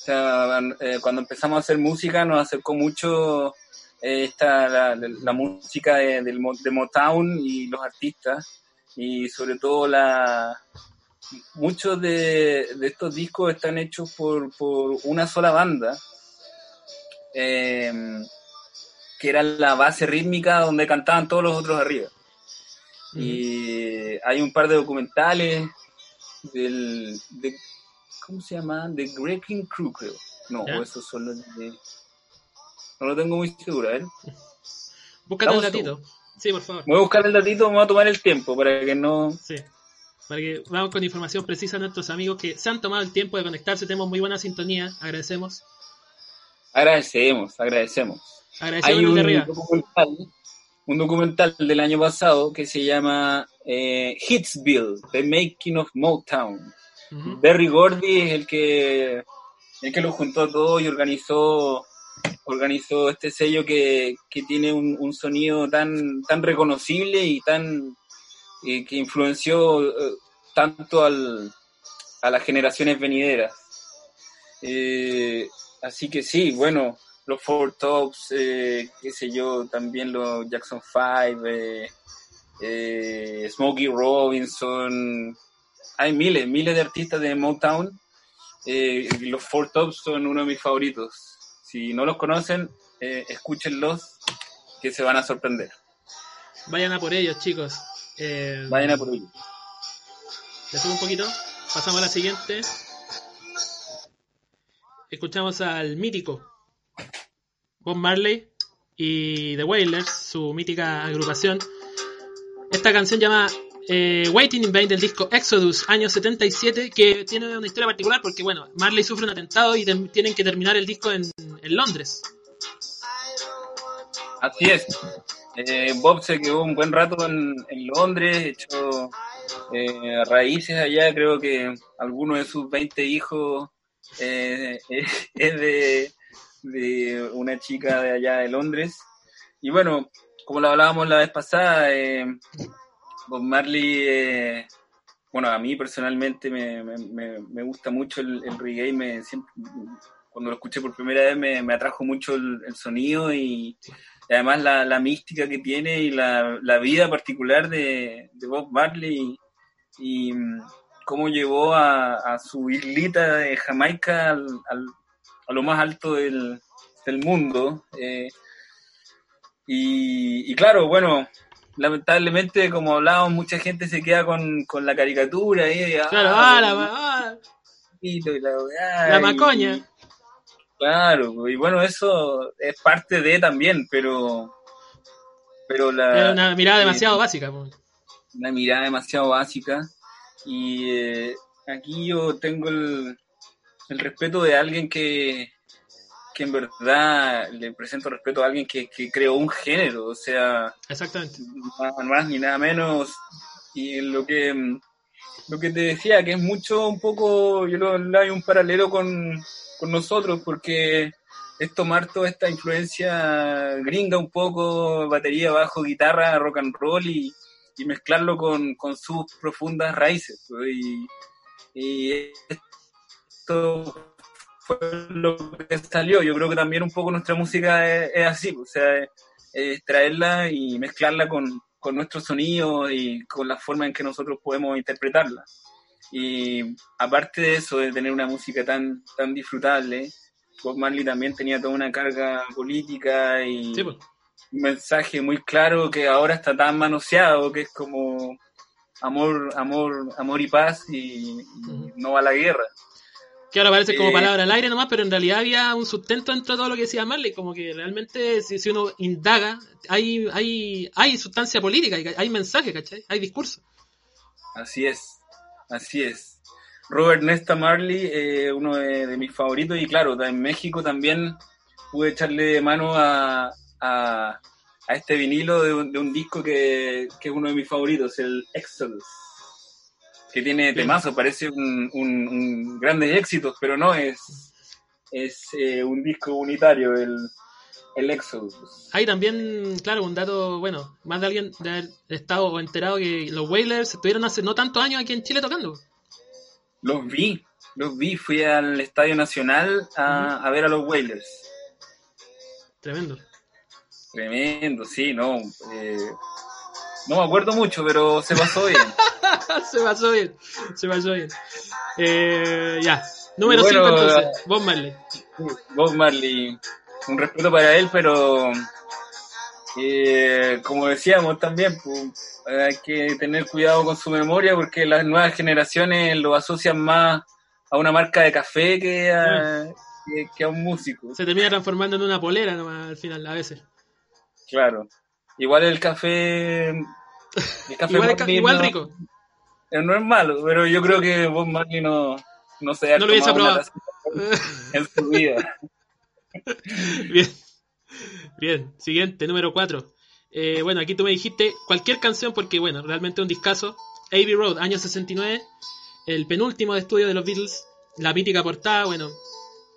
O sea, eh, cuando empezamos a hacer música nos acercó mucho eh, esta, la, la- la música de, Motown y los artistas. Y sobre todo la muchos de, de estos discos están hechos por, por una sola banda eh, que era la base rítmica donde cantaban todos los otros arriba. Y hay un par de documentales del de, ¿cómo se llama? The Wrecking Crew creo no, ¿Ya? o esos son los de no lo tengo muy seguro, ¿eh? Búscate Vamos, datito. Sí, por favor. Voy a buscar el datito, me voy a tomar el tiempo para que no... Sí. Para que vamos con información precisa a nuestros amigos que se han tomado el tiempo de conectarse. Tenemos muy buena sintonía. Agradecemos. Agradecemos, agradecemos. Agradecemos Hay el un documental, un documental del año pasado que se llama eh, Hitsville, The Making of Motown. Berry Gordy es el que, el que lo juntó todo y organizó, organizó este sello que, que tiene un, un sonido tan, tan reconocible y tan eh, que influenció eh, tanto al, a las generaciones venideras. Eh, así que sí, bueno, los Four Tops, qué sé yo, también los Jackson Five, Smokey Robinson, hay miles, miles de artistas de Motown. Eh, los Four Tops son uno de mis favoritos. Si no los conocen, eh, escúchenlos, que se van a sorprender. Vayan a por ellos, chicos. Eh, Vayan a por ellos. Le subo un poquito. Pasamos a la siguiente. Escuchamos al mítico Bob Marley y The Wailers, su mítica agrupación. Esta canción llama eh, Waiting in Vain del disco Exodus, año 77, que tiene una historia particular porque, bueno, Marley sufre un atentado y tienen que terminar el disco en, en Londres. Así es. Eh, Bob se quedó un buen rato en, en Londres, echó eh, raíces allá. Creo que alguno de sus 20 hijos eh, <laughs> es de, de una chica de allá de Londres. Y bueno, como lo hablábamos la vez pasada, eh, Bob Marley, eh, bueno, a mí personalmente me, me- gusta mucho el, el reggae. Me, siempre, cuando lo escuché por primera vez me, me atrajo mucho el, sonido y, además la, la mística que tiene y la, la vida particular de, Bob Marley y, mm, cómo llevó a, a su islita de Jamaica al, al- a lo más alto del, del mundo. eh, y, y claro, bueno, lamentablemente, como hablábamos, mucha gente se queda con, con la caricatura. de, Claro, ah, ah, la, ah, y la, weá, la y- macoña. Claro, y bueno, eso es parte de también, pero pero la una mirada eh, demasiado básica. una mirada demasiado básica y eh, aquí yo tengo el, el respeto de alguien que, que en verdad le presento respeto a alguien que, que creó un género, o sea, Exactamente. más, más ni nada menos. Y lo que lo que te decía, que es mucho un poco, yo lo, lo hay un paralelo con, con nosotros, porque es tomar toda esta influencia gringa un poco, batería, bajo, guitarra, rock and roll y, y mezclarlo con, con sus profundas raíces. pues, Y, y esto fue lo que salió. Yo creo que también un poco nuestra música es, es así, o sea, es, traerla y mezclarla con, con nuestro sonido y con la forma en que nosotros podemos interpretarla. Y aparte de eso, de tener una música tan, tan disfrutable, Bob Marley también tenía toda una carga política y Sí, pues. un mensaje muy claro que ahora está tan manoseado, que es como amor, amor, amor y paz y, y no a la guerra. Que ahora parece como Eh, palabra al aire nomás, pero en realidad había un sustento dentro de todo lo que decía Marley, como que realmente si, si uno indaga, hay, hay, hay sustancia política, hay, hay mensaje, ¿cachai? Hay discurso. Así es, así es. Robert Nesta Marley, eh, uno de, de mis favoritos, y claro, en México también pude echarle mano a, a, a este vinilo de un, de un disco que, que es uno de mis favoritos, el Exodus, que tiene temazo, parece un, un, un grandes éxitos, pero no, es, es eh, un disco unitario, el, el Exodus. Hay también, claro, un dato, bueno, más de alguien de haber estado o enterado que los Wailers estuvieron hace no tantos años aquí en Chile tocando. Los vi, los vi, fui al Estadio Nacional a, a ver a los Wailers. Tremendo. Tremendo, sí, no. eh, no me acuerdo mucho, pero se pasó bien. <laughs> <laughs> se pasó bien, se pasó bien. Eh, ya, número Bueno, 5 entonces, Bob Marley. Bob Marley, un respeto para él, pero eh, como decíamos también, pues, hay que tener cuidado con su memoria porque las nuevas generaciones lo asocian más a una marca de café que a, que, que a un músico. Se termina transformando en una polera nomás al final, a veces. Claro. Igual el café. El café Igual, ca- Marley igual no- rico. Eh, No es malo, pero yo creo que Bob Marley no, no se ha No lo hubiese probado. en su vida. <laughs> Bien. Bien, siguiente, número 4. Eh, bueno, aquí tú me dijiste cualquier canción porque, bueno, realmente un discazo. Abbey Road, año 69. El penúltimo de estudio de los Beatles. La mítica portada, bueno,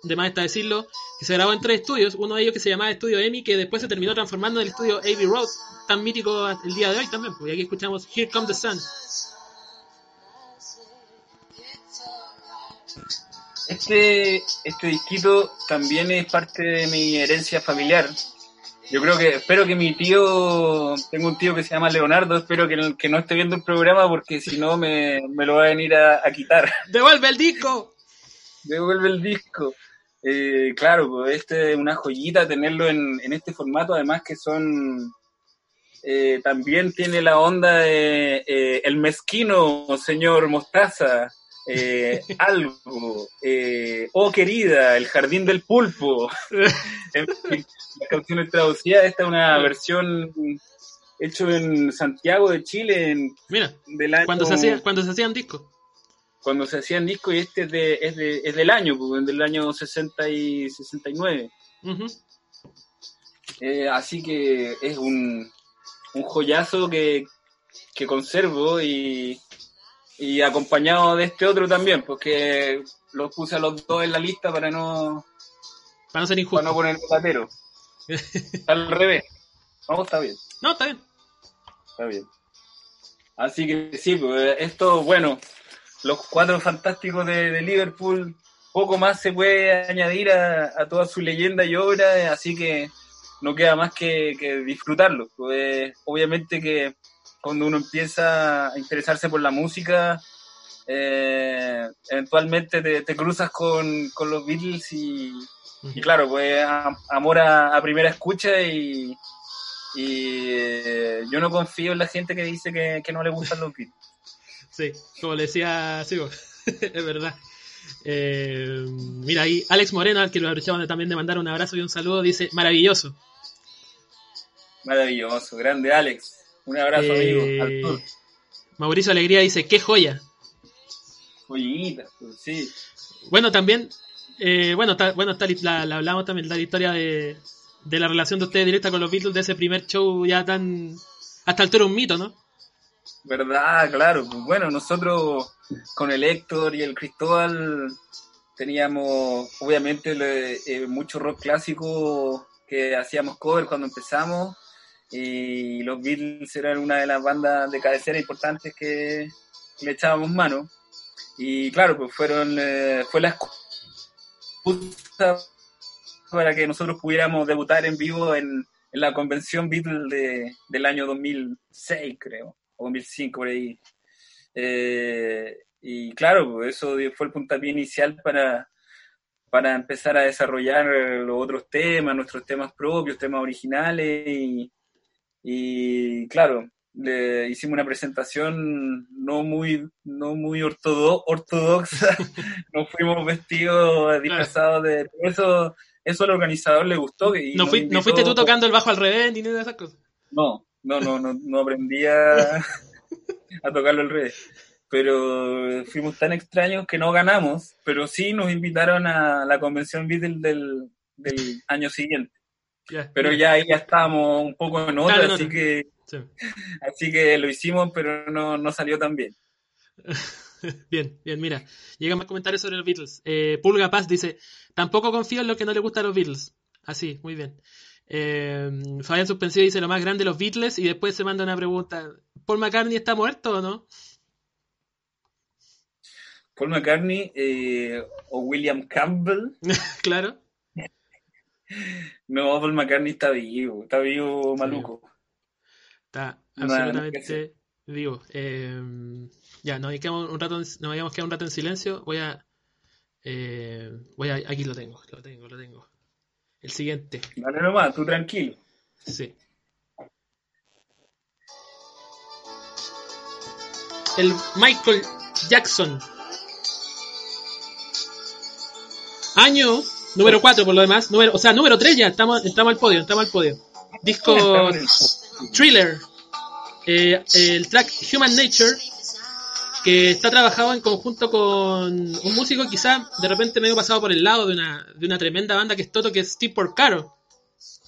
de más está decirlo. Que se grabó en tres estudios. Uno de ellos que se llamaba Estudio EMI, que después se terminó transformando en el estudio Abbey Road. Tan mítico el día de hoy también. Porque aquí escuchamos Here Comes the Sun. Este, este disquito también es parte de mi herencia familiar. Yo creo que, espero que mi tío, tengo un tío que se llama Leonardo, espero que, que no esté viendo el programa porque si no me, me, lo va a venir a, a, quitar. <laughs> ¡Devuelve el disco! Devuelve el disco. Eh, claro, pues este es una joyita tenerlo en, en este formato, además que son... Eh, también tiene la onda de eh, el mezquino señor Mostaza, eh, algo, eh, oh querida, el jardín del pulpo. <laughs> en fin, las canciones traducidas, esta es una versión hecho en Santiago de Chile. En, Mira, del año, cuando, se hacía, cuando se hacían discos. Cuando se hacían discos y este es, de, es, de, es del año, del año 60 y 69. Uh -huh. eh, así que es un, un joyazo que, que conservo y, y acompañado de este otro también, porque los puse a los dos en la lista para no para no ser injusto. Para no poner platero. <laughs> Al revés. No, está bien. No, está bien. Está bien. Así que sí, pues esto, bueno, los cuatro fantásticos de, de Liverpool, poco más se puede añadir a, a, toda su leyenda y obra, así que no queda más que, que disfrutarlo. Pues obviamente que cuando uno empieza a interesarse por la música, eh, eventualmente te, te cruzas con, con, los Beatles y, y claro, pues amor a, a primera escucha y, y eh, yo no confío en la gente que dice que, que no le gustan los Beatles. <laughs> Sí, como le decía Sigo, <laughs> es verdad. Eh, mira ahí, Alex Moreno, al que lo aprovechamos también de mandar un abrazo y un saludo, dice maravilloso. Maravilloso, grande Alex. Un abrazo, eh, amigo. Al Mauricio Alegría dice, qué joya. Joyita, pues, sí. Bueno, también, eh, bueno, está, bueno está, la, la, hablamos también de la historia de, de, la relación de ustedes directa con los Beatles, de ese primer show ya tan... Hasta altura un mito, ¿no? Verdad, claro. Pues bueno, nosotros con el Héctor y el Cristóbal teníamos, obviamente, le, eh, mucho rock clásico que hacíamos cover cuando empezamos y los Beatles eran una de las bandas de cabecera importantes que le echábamos mano. Y claro pues fueron eh, fue la excusa para que nosotros pudiéramos debutar en vivo en, la convención Beatles de, del año 2006 creo o 2005 por ahí. Eh, y claro pues eso fue el puntapié inicial para para empezar a desarrollar los otros temas, nuestros temas propios, temas originales y, y claro, le hicimos una presentación no muy, no muy ortodo ortodoxa, <laughs> nos fuimos vestidos, disfrazados de eso, eso al organizador le gustó. Y ¿No, fui, ¿No fuiste tú tocando el bajo al revés ni nada de esas cosas? No, no, no, no, no aprendí a, <laughs> a tocarlo al revés. Pero fuimos tan extraños que no ganamos, pero sí nos invitaron a la convención Beatles del, del año siguiente. Yeah, pero yeah. ya ahí ya estábamos un poco en otra, claro, así no, que sí. <laughs> así que lo hicimos, pero no, no salió tan bien. <laughs> bien, bien, mira. Llegan más comentarios sobre los Beatles. Eh, Pulga Paz dice, tampoco confío en lo que no le gusta a los Beatles. Así, muy bien. Eh, Fabián Suspensivo dice lo más grande los Beatles y después se manda una pregunta. ¿Paul McCartney está muerto o no? Paul McCartney eh, o William Campbell. <laughs> claro. No, Paul McCartney está vivo, está vivo maluco. Está absolutamente no, vivo. Eh, ya, nos quedamos un rato, nos habíamos quedado un rato en silencio. Voy a, eh, voy a, aquí lo tengo, lo tengo, lo tengo. El siguiente. Dale nomás, tú tranquilo. Sí. El Michael Jackson. Año Número 4 por lo demás. Número, o sea, número 3 ya. Estamos, estamos al podio. Estamos al podio. Disco <laughs> Thriller. Eh, el track Human Nature. que está trabajado en conjunto con un músico quizá de repente medio pasado por el lado de una, de una tremenda banda que es Toto, que es Steve Porcaro,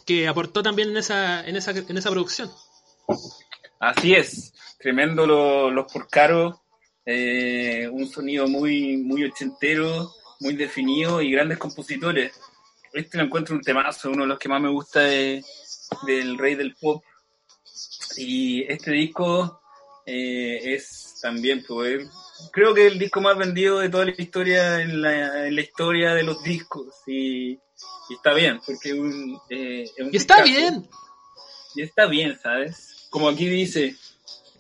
que aportó también en esa, en esa, en esa producción. Así es, tremendo lo- los Porcaro, eh, un sonido muy, muy ochentero, muy definido y grandes compositores. Este lo encuentro un temazo, uno de los que más me gusta de- del rey del pop. Y este disco eh, es también, pues, el- creo que el disco más vendido de toda la historia, en la, en la historia de los discos. Y, y está bien, porque es un, eh, es un Y está discazo. bien. Y está bien, ¿sabes? Como aquí dice,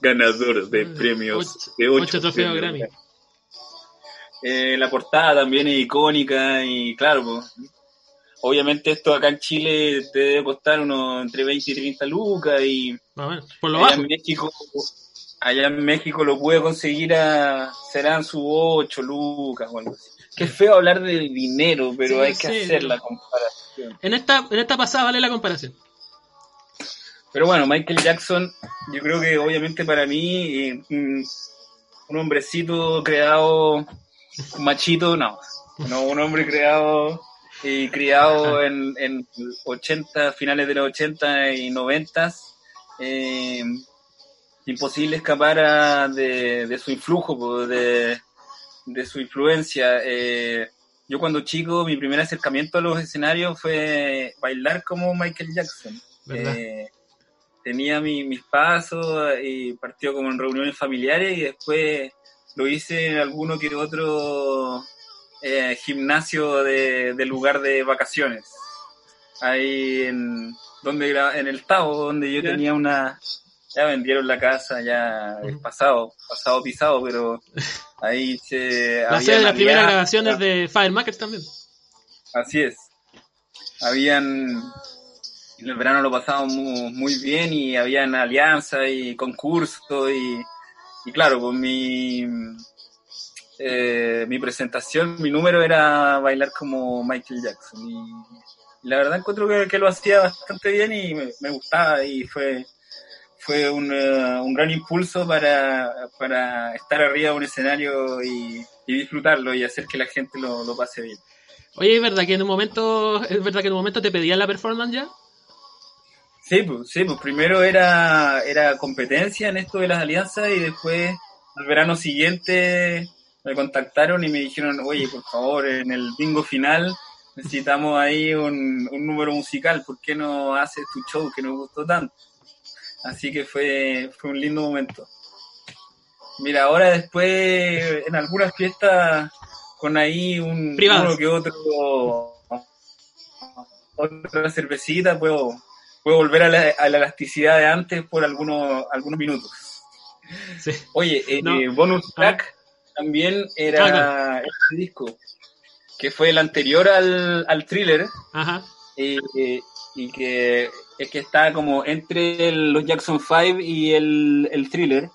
ganador de premios Ocho- de ocho, ocho trofeos premios. Grammy. Eh, la portada también es icónica y claro, pues, obviamente esto acá en Chile te debe costar unos entre 20 y 30 lucas y por lo allá bajo. en México allá en México lo pude conseguir a serán sus 8 lucas o algo así. Qué feo hablar de dinero, pero Sí, hay que sí, hacer la comparación. En esta, en esta pasada vale la comparación. Pero bueno, Michael Jackson, yo creo que obviamente para mí, eh, un hombrecito creado, un machito, no, no un hombre creado y criado en, en 80, finales de los 80 y 90, eh, imposible escapar a- de, de su influjo, de, de su influencia. eh, yo cuando chico, mi primer acercamiento a los escenarios fue bailar como Michael Jackson. Eh, tenía mi- mis pasos y partió como en reuniones familiares y después lo hice en alguno que otro eh, gimnasio de, de lugar de vacaciones. Ahí en, donde, en el Tavo, donde yo tenía una... Ya vendieron la casa, ya Ujú. pasado, pasado pisado, pero ahí se... La de las primeras grabaciones de Firemakers también. Así es. Habían, en el verano lo pasamos muy, muy bien y habían alianzas y concursos y, y claro, pues mi, eh, mi presentación, mi número era bailar como Michael Jackson y, la verdad encuentro que, que lo hacía bastante bien y me, gustaba y fue fue un, eh, un gran impulso para, para estar arriba de un escenario y, y disfrutarlo y hacer que la gente lo, lo pase bien. Oye, ¿es verdad que en un momento, es verdad que en un momento te pedían la performance ya? Sí, pues, sí, pues primero era, era competencia en esto de las alianzas y después al verano siguiente me contactaron y me dijeron, oye, por favor, en el bingo final necesitamos ahí un, un número musical, ¿por qué no haces tu show que nos gustó tanto? Así que fue, fue un lindo momento. Mira, ahora después en algunas fiestas con ahí un Privadas. uno que otro otra cervecita puedo puedo volver a la, a la elasticidad de antes por algunos algunos minutos. Sí. Oye, eh, No. eh, bonus track también era Ah, claro. este disco que fue el anterior al, al thriller Ajá. eh, eh, y que es que está como entre el- los Jackson 5 y el, el thriller,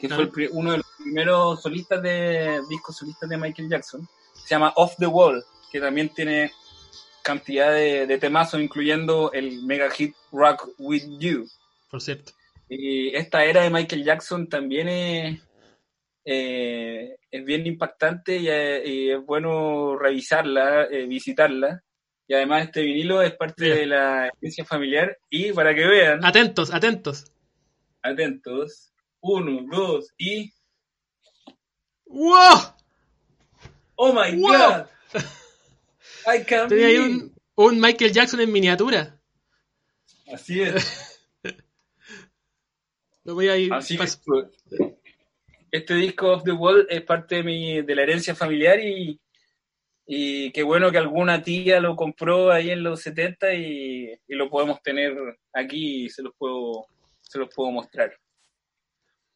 que fue el uno de los primeros solistas de discos solistas de Michael Jackson. Se llama Off the Wall, que también tiene cantidad de, de temazos, incluyendo el mega hit Rock With You. Por cierto. Y esta era de Michael Jackson también es, eh, es bien impactante y, eh, y es bueno revisarla, eh, visitarla. Y además este vinilo es parte Mira. de la herencia familiar. Y para que vean, Atentos, atentos. atentos, uno, dos y... ¡Wow! ¡Oh my Wow. God! <laughs> Tenía ahí un, un Michael Jackson en miniatura. Así es. <laughs> Lo voy a ir. Así pas- pues, este disco Off the Wall es parte de, mi, de la herencia familiar y, y qué bueno que alguna tía lo compró ahí en los 70 y, y lo podemos tener aquí y se los puedo, se los puedo mostrar.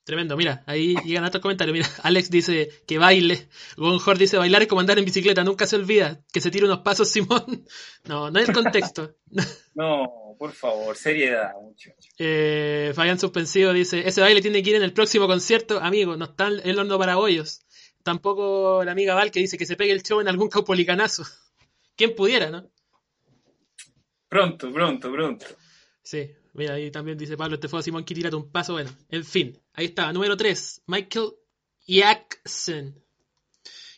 Tremendo, mira, ahí llegan otros comentarios. Mira, Alex dice que baile. Gonjor dice bailar es como andar en bicicleta, nunca se olvida. Que se tire unos pasos, <laughs> Simón. No, no es el contexto. <laughs> No, por favor, seriedad, muchachos. Eh, Fabián Suspensivo dice, ese baile tiene que ir en el próximo concierto, amigo, no está el horno para hoyos. Tampoco la amiga Val que dice que se pegue el show en algún caupolicanazo. <laughs> ¿Quién pudiera, no? Pronto, pronto, pronto. Sí, mira, ahí también dice Pablo, este fue Simón que tírate un paso. Bueno, en fin, ahí está, número 3, Michael Jackson.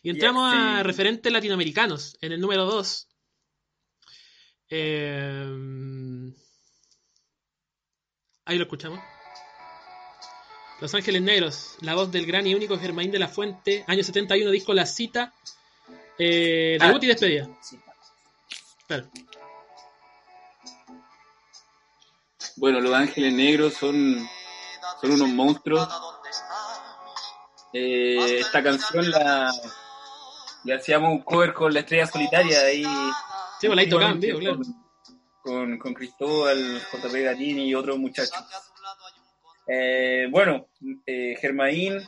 Y entramos a referentes latinoamericanos en el número 2. Eh, ahí lo escuchamos. Los Ángeles Negros, la voz del gran y único Germain de la Fuente, año 71, disco La Cita, eh, Ah. debut y despedida. Claro. Bueno, Los Ángeles Negros son, son unos monstruos. Eh, esta canción la le hacíamos un cover con la estrella solitaria ahí. Sí, pues ahí en vivo, claro. Con, con Cristóbal, JP Gatini y otros muchachos. Eh, bueno, eh, Germaín,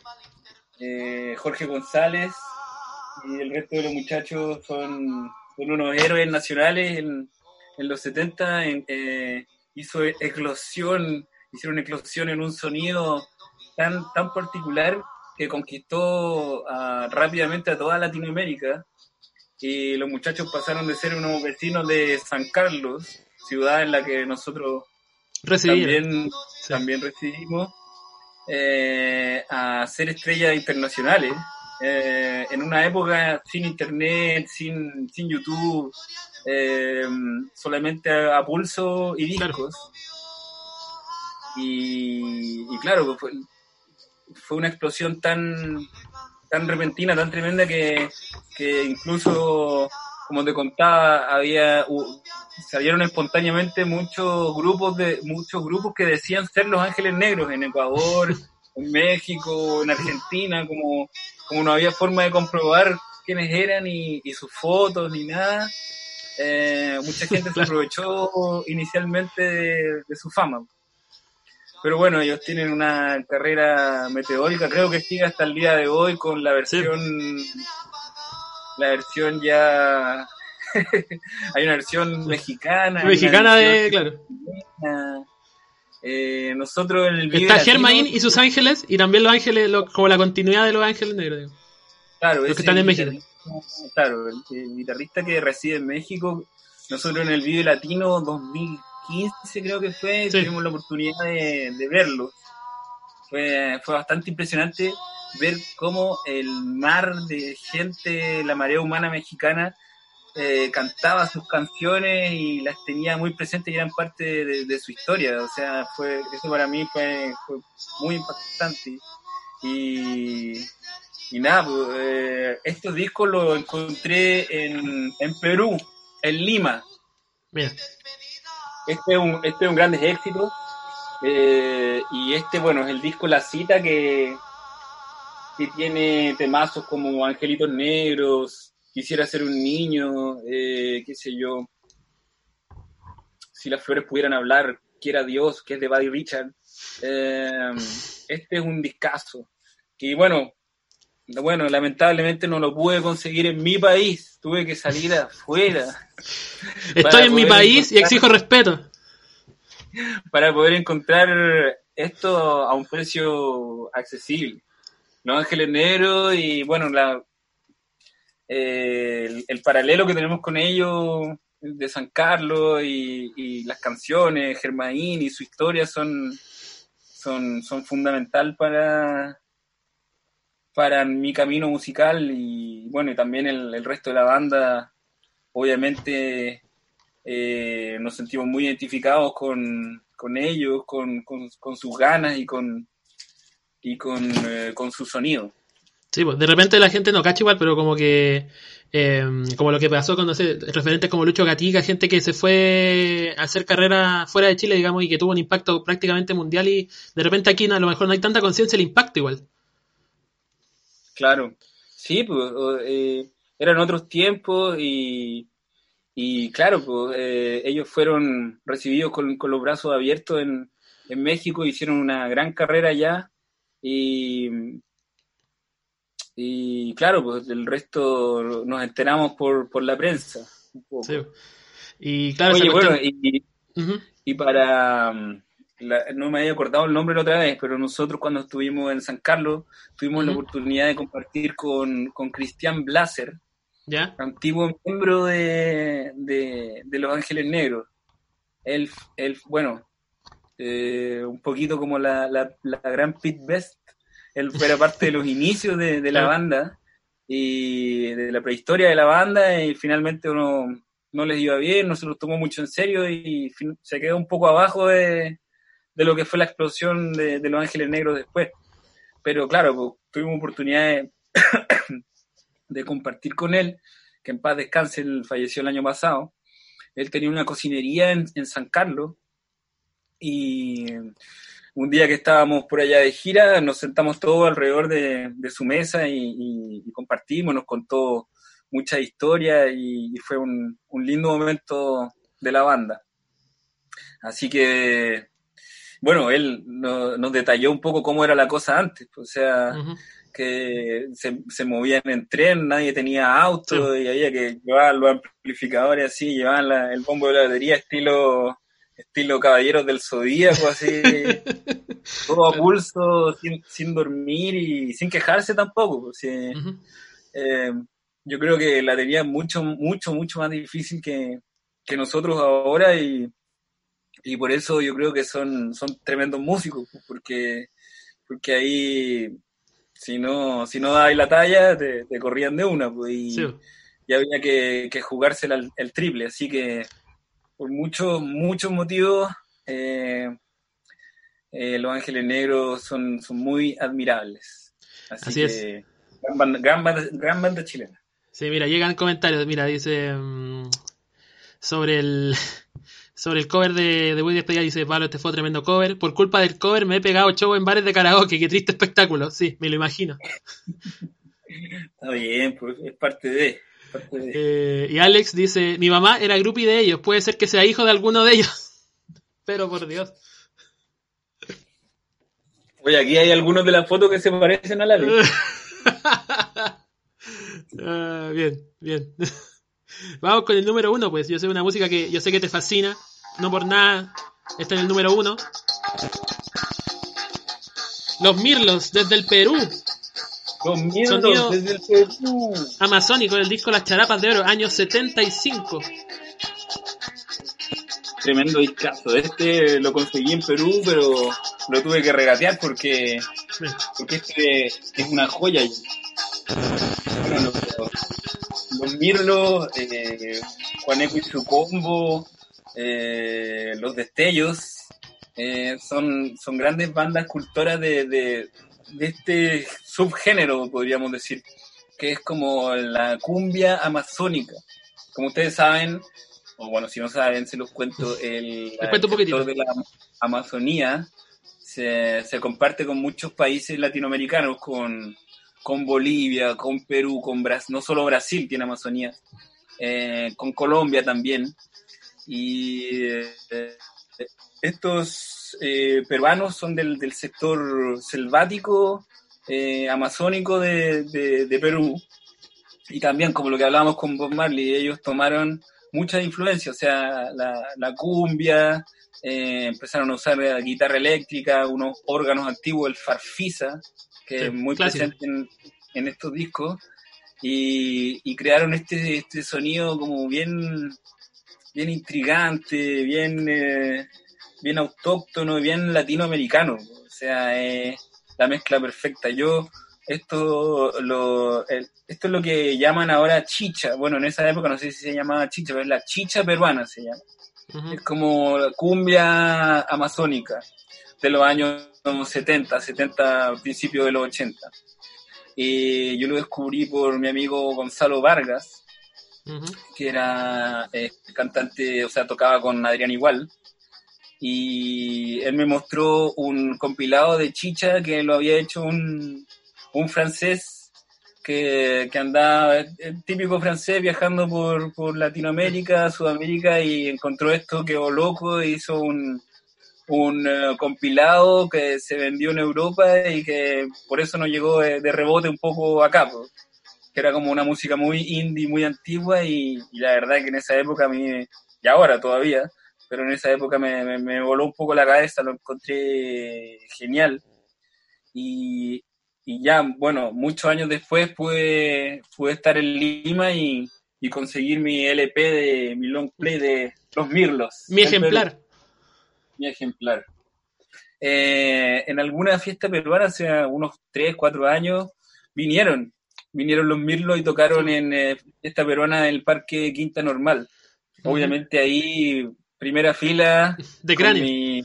eh, Jorge González y el resto de los muchachos son, son unos héroes nacionales en, en los 70. en- eh, hizo eclosión, hicieron eclosión en un sonido tan, tan particular que conquistó ah, rápidamente a toda Latinoamérica. Y los muchachos pasaron de ser unos vecinos de San Carlos, ciudad en la que nosotros también, Sí. también recibimos, eh, a ser estrellas internacionales. Eh, en una época sin internet, sin, sin YouTube, eh, solamente a, a pulso y discos. Y, y claro, fue, fue una explosión tan, tan repentina, tan tremenda que, que incluso, como te contaba, había salieron espontáneamente muchos grupos de muchos grupos que decían ser los Ángeles Negros en Ecuador, en México, en Argentina, como, como no había forma de comprobar quiénes eran y, y sus fotos ni nada. eh, mucha gente se <laughs> aprovechó inicialmente de, de su fama. Pero bueno, ellos tienen una carrera meteórica, creo que sigue hasta el día de hoy con la versión, la versión ya, <laughs> hay una versión mexicana. una Mexicana de, versión claro. Eh, nosotros en el Vive Está Latino, Germain y sus ángeles, y también los ángeles, lo- como la continuidad de los ángeles negros. digo. claro, los que están en México. Claro, el, el guitarrista que reside en México, nosotros en el Vive Latino 2015 creo que fue, Sí. tuvimos la oportunidad de, de verlo. Fue, fue bastante impresionante ver cómo el mar de gente, la marea humana mexicana, eh, cantaba sus canciones y las tenía muy presentes y eran parte de, de su historia. O sea, fue eso para mí fue, fue muy impactante. Y, y nada, pues, eh, estos discos los encontré en, en Perú, en Lima. Mira, Este es un, este es un gran éxito. Eh, y este, bueno, es el disco La Cita que, que tiene temazos como Angelitos Negros, Quisiera ser un niño, eh, qué sé yo. Si las flores pudieran hablar, Quiera Dios, que es de Buddy Richard. Eh, este es un discazo. Y bueno, bueno, lamentablemente no lo pude conseguir en mi país. Tuve que salir afuera. <laughs> estoy en mi país y exijo respeto. para poder encontrar esto a un precio accesible. Los Ángeles Negros y bueno, la, eh, el, el paralelo que tenemos con ellos de San Carlos y, las canciones, Germain y su historia son, son, son fundamental para, para mi camino musical y bueno, y también el, resto de la banda, obviamente eh, nos sentimos muy identificados con, con ellos, con, con, con sus ganas y con, y con, eh, con su sonido. Sí, pues de repente la gente no cacha igual, pero como que. eh, como lo que pasó con, no referentes como Lucho Gatica, gente que se fue a hacer carrera fuera de Chile, digamos, y que tuvo un impacto prácticamente mundial, y de repente aquí a lo mejor no hay tanta conciencia del impacto igual. Claro, sí, pues eh, eran otros tiempos y, y claro, pues eh, ellos fueron recibidos con, con los brazos abiertos en, en México, hicieron una gran carrera allá y, y claro, pues del resto nos enteramos por, por la prensa. un poco. Sí. Y claro, Oye, bueno, cuestión- y, para, mm, la- no me había acordado el nombre la otra vez, pero nosotros cuando estuvimos en San Carlos tuvimos la oportunidad de compartir con, con Cristian Blaser, ¿Ya? antiguo miembro de, de, de Los Ángeles Negros. Él, él bueno, eh, un poquito como la, la, la gran Pete Best él fuera parte de los inicios de, de la banda y de la prehistoria de la banda y finalmente uno no les iba bien, no se los tomó mucho en serio y se quedó un poco abajo de, de lo que fue la explosión de, Los Ángeles Negros después. Pero claro, pues, tuvimos oportunidad <coughs> de, compartir con él, que en paz descanse, él falleció el año pasado. Él tenía una cocinería en, San Carlos y un día que estábamos por allá de gira, nos sentamos todos alrededor de, su mesa y, compartimos, nos contó mucha historia y, fue un, lindo momento de la banda. Así que bueno, él nos detalló un poco cómo era la cosa antes, o sea, que se, movían en tren, nadie tenía auto y había que llevar los amplificadores así, llevaban el bombo de la batería estilo estilo Caballeros del Zodíaco, así, <laughs> todo a pulso, sin, dormir y sin quejarse tampoco. Pues, eh, yo creo que la tenía mucho, mucho, mucho más difícil que, que nosotros ahora y y por eso yo creo que son, son tremendos músicos, porque, porque ahí, si no, si no dabas la talla, te, corrían de una, pues, y, había que, que jugársela el, triple, así que por muchos, muchos motivos, eh, eh, Los Ángeles Negros son, son muy admirables. Así, es. Gran banda, gran, banda, chilena. Sí, mira, llegan comentarios, mira, dice mm, sobre el <laughs> sobre el cover de, de Woody Despedida dice, Pablo, este fue tremendo cover. Por culpa del cover me he pegado show en bares de karaoke. Qué triste espectáculo. Sí, me lo imagino. <laughs> Está bien, pues es parte de... Eh, y Alex dice, mi mamá era groupie de ellos. Puede ser que sea hijo de alguno de ellos. <laughs> Pero por Dios. Oye, aquí hay algunos de las fotos que se parecen a la <laughs> ah, bien, bien. <laughs> Vamos con el número uno, pues. Yo sé una música que yo sé que te fascina. No por nada. Está en el número uno. Los Mirlos, desde el Perú. Los Mirlos, desde el Perú. Amazónico, el disco Las Charapas de Oro, año 75. Tremendo discazo. Este lo conseguí en Perú, pero lo tuve que regatear porque, porque este es una joya. Bueno, los Mirlo, eh, Juaneco y su combo, eh, Los Destellos, eh, son, son grandes bandas cultoras de, de, este subgénero, podríamos decir, que es como la cumbia amazónica. Como ustedes saben, o bueno, si no saben, se los cuento, el, sector de la Amazonía se, se comparte con muchos países latinoamericanos, con con Bolivia, con Perú, con Brasil, no solo Brasil tiene Amazonía, eh, con Colombia también. Y eh, estos eh, peruanos son del, del sector selvático, amazónico de, de, Perú. Y también, como lo que hablábamos con Bob Marley, ellos tomaron mucha influencia, o sea, la, la cumbia, empezaron a usar guitarra eléctrica, unos órganos antiguos, el farfisa, que es muy presente en, estos discos, y, crearon este, este sonido como bien, bien intrigante, bien, eh, bien autóctono, bien latinoamericano. O sea, es la mezcla perfecta. Yo, esto, lo, esto es lo que llaman ahora chicha. Bueno, en esa época no sé si se llamaba chicha, pero es la chicha peruana se llama. Es como la cumbia amazónica de los años 70, 70, principios de los 80. Y yo lo descubrí por mi amigo Gonzalo Vargas, que era eh, cantante, o sea, tocaba con Adrián Igual. Y él me mostró un compilado de chicha que lo había hecho un, un francés que, que, andaba, el típico francés viajando por, por Latinoamérica, Sudamérica y encontró esto, quedó loco, hizo un, un eh, compilado que se vendió en Europa y que por eso nos llegó de, rebote un poco acá, que era como una música muy indie, muy antigua y, la verdad que en esa época a mí, y ahora todavía, pero en esa época me, me, voló un poco la cabeza, lo encontré genial. Y, y ya, bueno, muchos años después pude, pude estar en Lima y, y conseguir mi LP de mi long play de Los Mirlos. Mi ejemplar mi ejemplar. eh, en alguna fiesta peruana hace unos 3, 4 años, vinieron, vinieron los Mirlos y tocaron en eh, esta peruana en el Parque Quinta Normal. Obviamente ahí, primera fila, <laughs> De con cráneo. mi,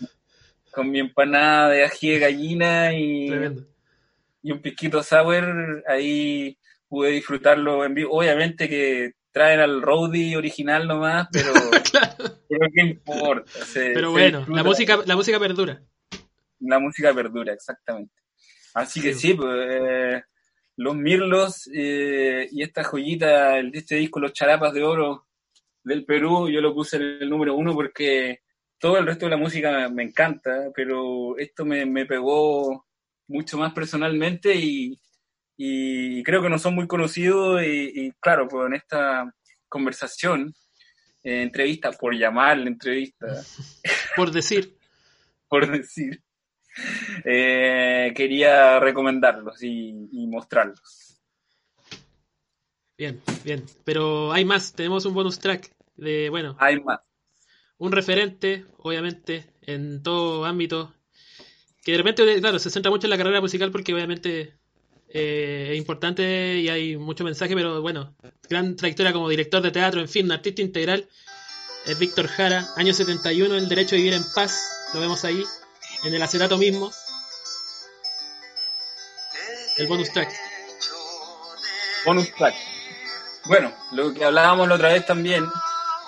con mi empanada de ají de gallina y, Tremendo. y un pisquito sour, ahí pude disfrutarlo en vivo. Obviamente que traen al roadie original nomás, pero, <laughs> pero qué importa. se- Pero bueno, la música, la música perdura. La música perdura, exactamente. Así que Sí. pues, eh, los Mirlos eh, y esta joyita, este disco, Los Charapas de Oro del Perú, yo lo puse en el número uno porque todo el resto de la música me, encanta, pero esto me, me pegó mucho más personalmente y, y creo que no son muy conocidos y, y claro, pues en esta conversación, eh, entrevista, por llamarle entrevista, <laughs> Por decir. <laughs> por decir, eh, quería recomendarlos y, y mostrarlos. Bien, bien. Pero hay más. Tenemos un bonus track de, bueno, Hay más. un referente, obviamente, en todo ámbito. Que de repente, claro, se centra mucho en la carrera musical porque obviamente eh, es importante y hay mucho mensaje, pero bueno, gran trayectoria como director de teatro, en fin, un artista integral. Es Víctor Jara, año 71, El Derecho a Vivir en Paz. Lo vemos ahí, en el acetato mismo. El bonus track. Bonus track. Bueno, lo que hablábamos la otra vez también,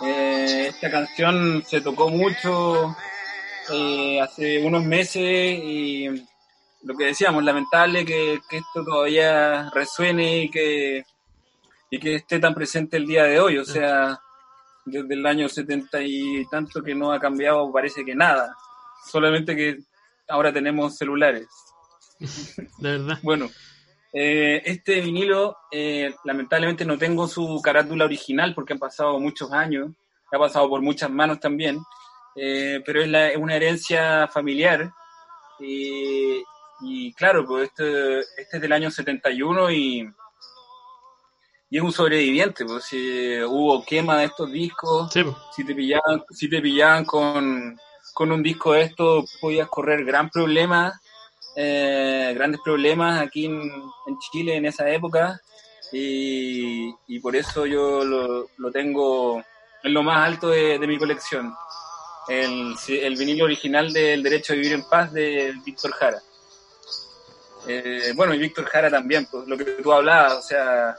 eh, esta canción se tocó mucho eh, hace unos meses y lo que decíamos, lamentable que, que esto todavía resuene y que, y que esté tan presente el día de hoy. O sea, desde el año setenta y tanto que no ha cambiado, parece que nada. Solamente que ahora tenemos celulares. <laughs> De verdad. Bueno, eh, este vinilo, eh, lamentablemente no tengo su carátula original porque han pasado muchos años, ha pasado por muchas manos también, eh, pero es, la- es una herencia familiar. eh, y claro, pues este, este es del año 71 y, y es un sobreviviente, pues si hubo quema de estos discos, Sí, po. si te pillaban, si te pillaban con, con un disco de esto, podías correr gran problema, eh, grandes problemas aquí en, Chile en esa época. Y, y por eso yo lo, tengo en lo más alto de, de mi colección. El, el vinilo original del Derecho a Vivir en Paz de Víctor Jara. Eh, bueno, y Víctor Jara también, pues lo que tú hablabas, o sea,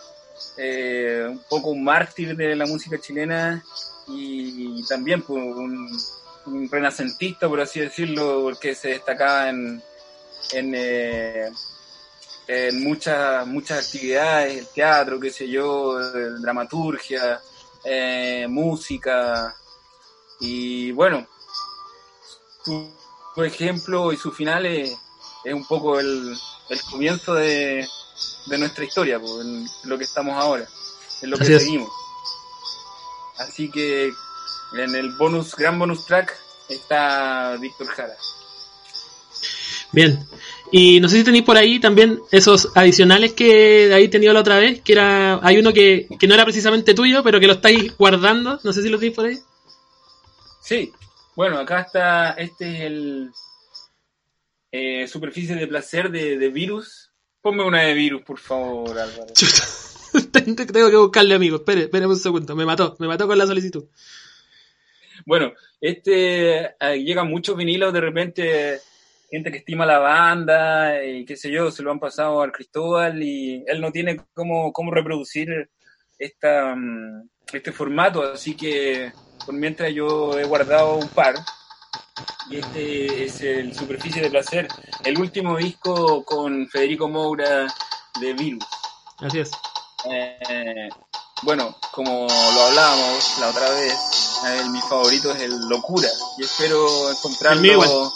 eh, un poco un mártir de la música chilena y, también pues, un, un renacentista, por así decirlo, porque se destacaba en, en, eh, en muchas, muchas actividades, el teatro, qué sé yo, dramaturgia, eh, música, y bueno, su, su ejemplo y su final es, es un poco el, el comienzo de, de nuestra historia, pues, en lo que estamos ahora, en lo que Así es. seguimos. Así que en el bonus, gran bonus track está Víctor Jara. Bien. Y no sé si tenéis por ahí también esos adicionales que ahí tenido la otra vez, que era hay uno que, que no era precisamente tuyo, pero que lo estáis guardando, no sé si lo tenéis por ahí. Sí, bueno, acá está, este es el eh, superficie de placer de, de virus. Ponme una de virus, por favor, Álvaro. <laughs> Tengo que buscarle amigo, espere, espere un segundo, me mató, me mató con la solicitud. Bueno, este eh, llegan muchos vinilos de repente, gente que estima la banda y qué sé yo, se lo han pasado al Cristóbal y él no tiene cómo, cómo reproducir esta, mm, este formato, así que por mientras yo he guardado un par. Y este es el Superficie de Placer, el último disco con Federico Moura de Virus. Así es. Eh, bueno, como lo hablábamos la otra vez, eh, mi favorito es el Locura y espero encontrarlo,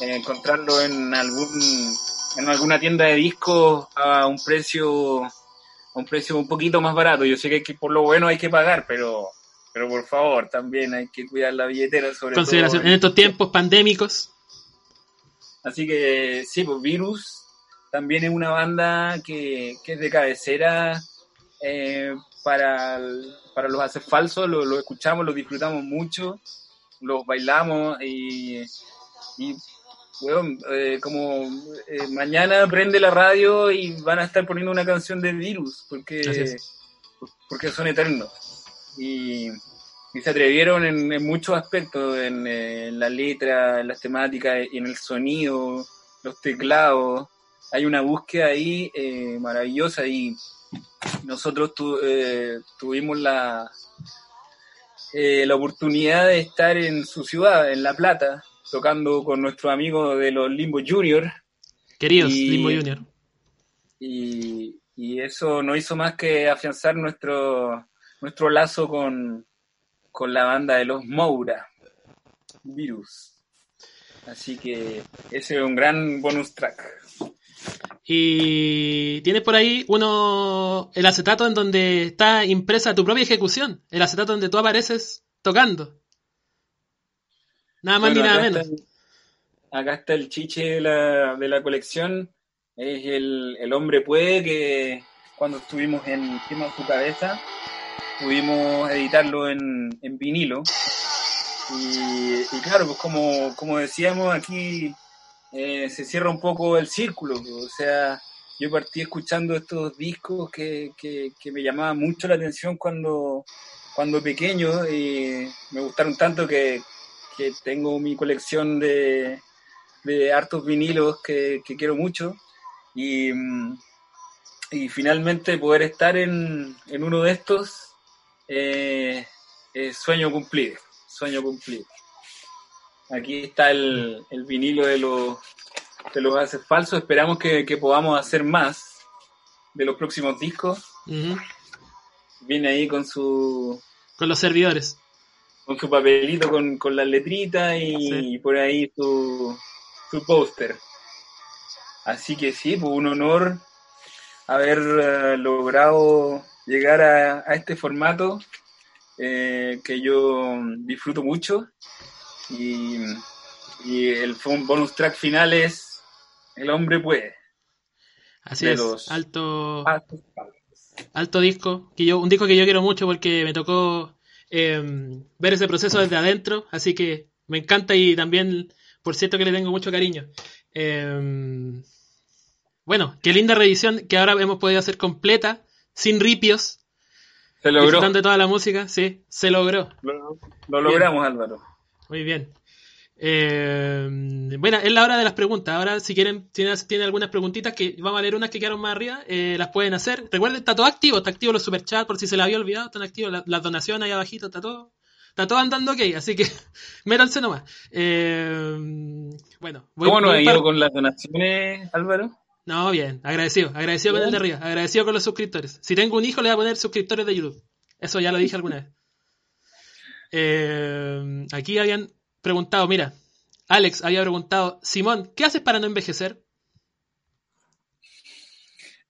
eh, encontrarlo en algún en alguna tienda de discos a un precio a un precio un poquito más barato. Yo sé que, hay que por lo bueno hay que pagar, pero pero por favor también hay que cuidar la billetera sobre Consideración, todo. en estos tiempos pandémicos, Así que sí, pues Virus también es una banda que, que es de cabecera eh, para, para los hacer falsos, lo, lo escuchamos, lo disfrutamos mucho, los bailamos y, y weón, eh, como eh, mañana prende la radio y van a estar poniendo una canción de Virus, porque, porque son eternos. Y, y se atrevieron en, en muchos aspectos, en, eh, en la letra, en las temáticas, en el sonido, los teclados. Hay una búsqueda ahí eh, maravillosa y nosotros tu- eh, tuvimos la, eh, la oportunidad de estar en su ciudad, en La Plata, tocando con nuestros amigos de los Limbo Junior Queridos, Y- Limbo Junior. y, y eso no hizo más que afianzar nuestro, nuestro lazo con, con la banda de los Moura, Virus. Así que ese es un gran bonus track. Y tienes por ahí uno, el acetato en donde está impresa tu propia ejecución, el acetato donde tú apareces tocando. Nada más Bueno, ni nada acá menos. está acá está el chiche de la, de la colección. Es el, el hombre puede que cuando estuvimos en Quema su cabeza pudimos editarlo en, en vinilo. Y, y claro, pues como, como decíamos aquí, eh, se cierra un poco el círculo. pues, O sea, yo partí escuchando estos discos que, que, que me llamaban mucho la atención cuando, cuando pequeño y me gustaron tanto que, que tengo mi colección de, de hartos vinilos que, que quiero mucho y, y finalmente poder estar en, en uno de estos eh, es sueño cumplido, sueño cumplido. Aquí está el, el vinilo de los, de los haces falsos, esperamos que, que podamos hacer más de los próximos discos. Ujú. Viene ahí con su, Con los servidores. Con su papelito con, con las letritas y, Sí. por ahí su, su póster. Así que sí, pues un honor haber eh, logrado llegar a, a este formato eh, que yo disfruto mucho y, y el bonus track final es El hombre puede. Así es. los- Alto, Ah, alto disco. Que yo, un disco que yo quiero mucho porque me tocó eh, ver ese proceso desde adentro. Así que me encanta y también, por cierto, que le tengo mucho cariño. Eh, bueno, qué linda revisión que ahora hemos podido hacer completa, sin ripios, Se logró. disfrutando de toda la música. Sí, se logró. Lo, lo logramos, Álvaro. Muy bien. Eh, bueno, es la hora de las preguntas. Ahora, si quieren, tienen, tienen algunas preguntitas que vamos a leer unas que quedaron más arriba, eh, las pueden hacer. Recuerden, está todo activo, está activo los superchats, por si se la había olvidado, están activos la- las donaciones ahí abajito, está todo, está todo andando ok, así que <laughs> métanse nomás. Eh, bueno, voy- ¿Cómo nos voy ha ido con las donaciones, Álvaro? No, bien, agradecido, agradecido con el de arriba, agradecido con los suscriptores. Si tengo un hijo, le voy a poner suscriptores de YouTube. Eso ya lo dije alguna vez. Eh, aquí habían preguntado, mira, Alex había preguntado, Simón, ¿qué haces para no envejecer?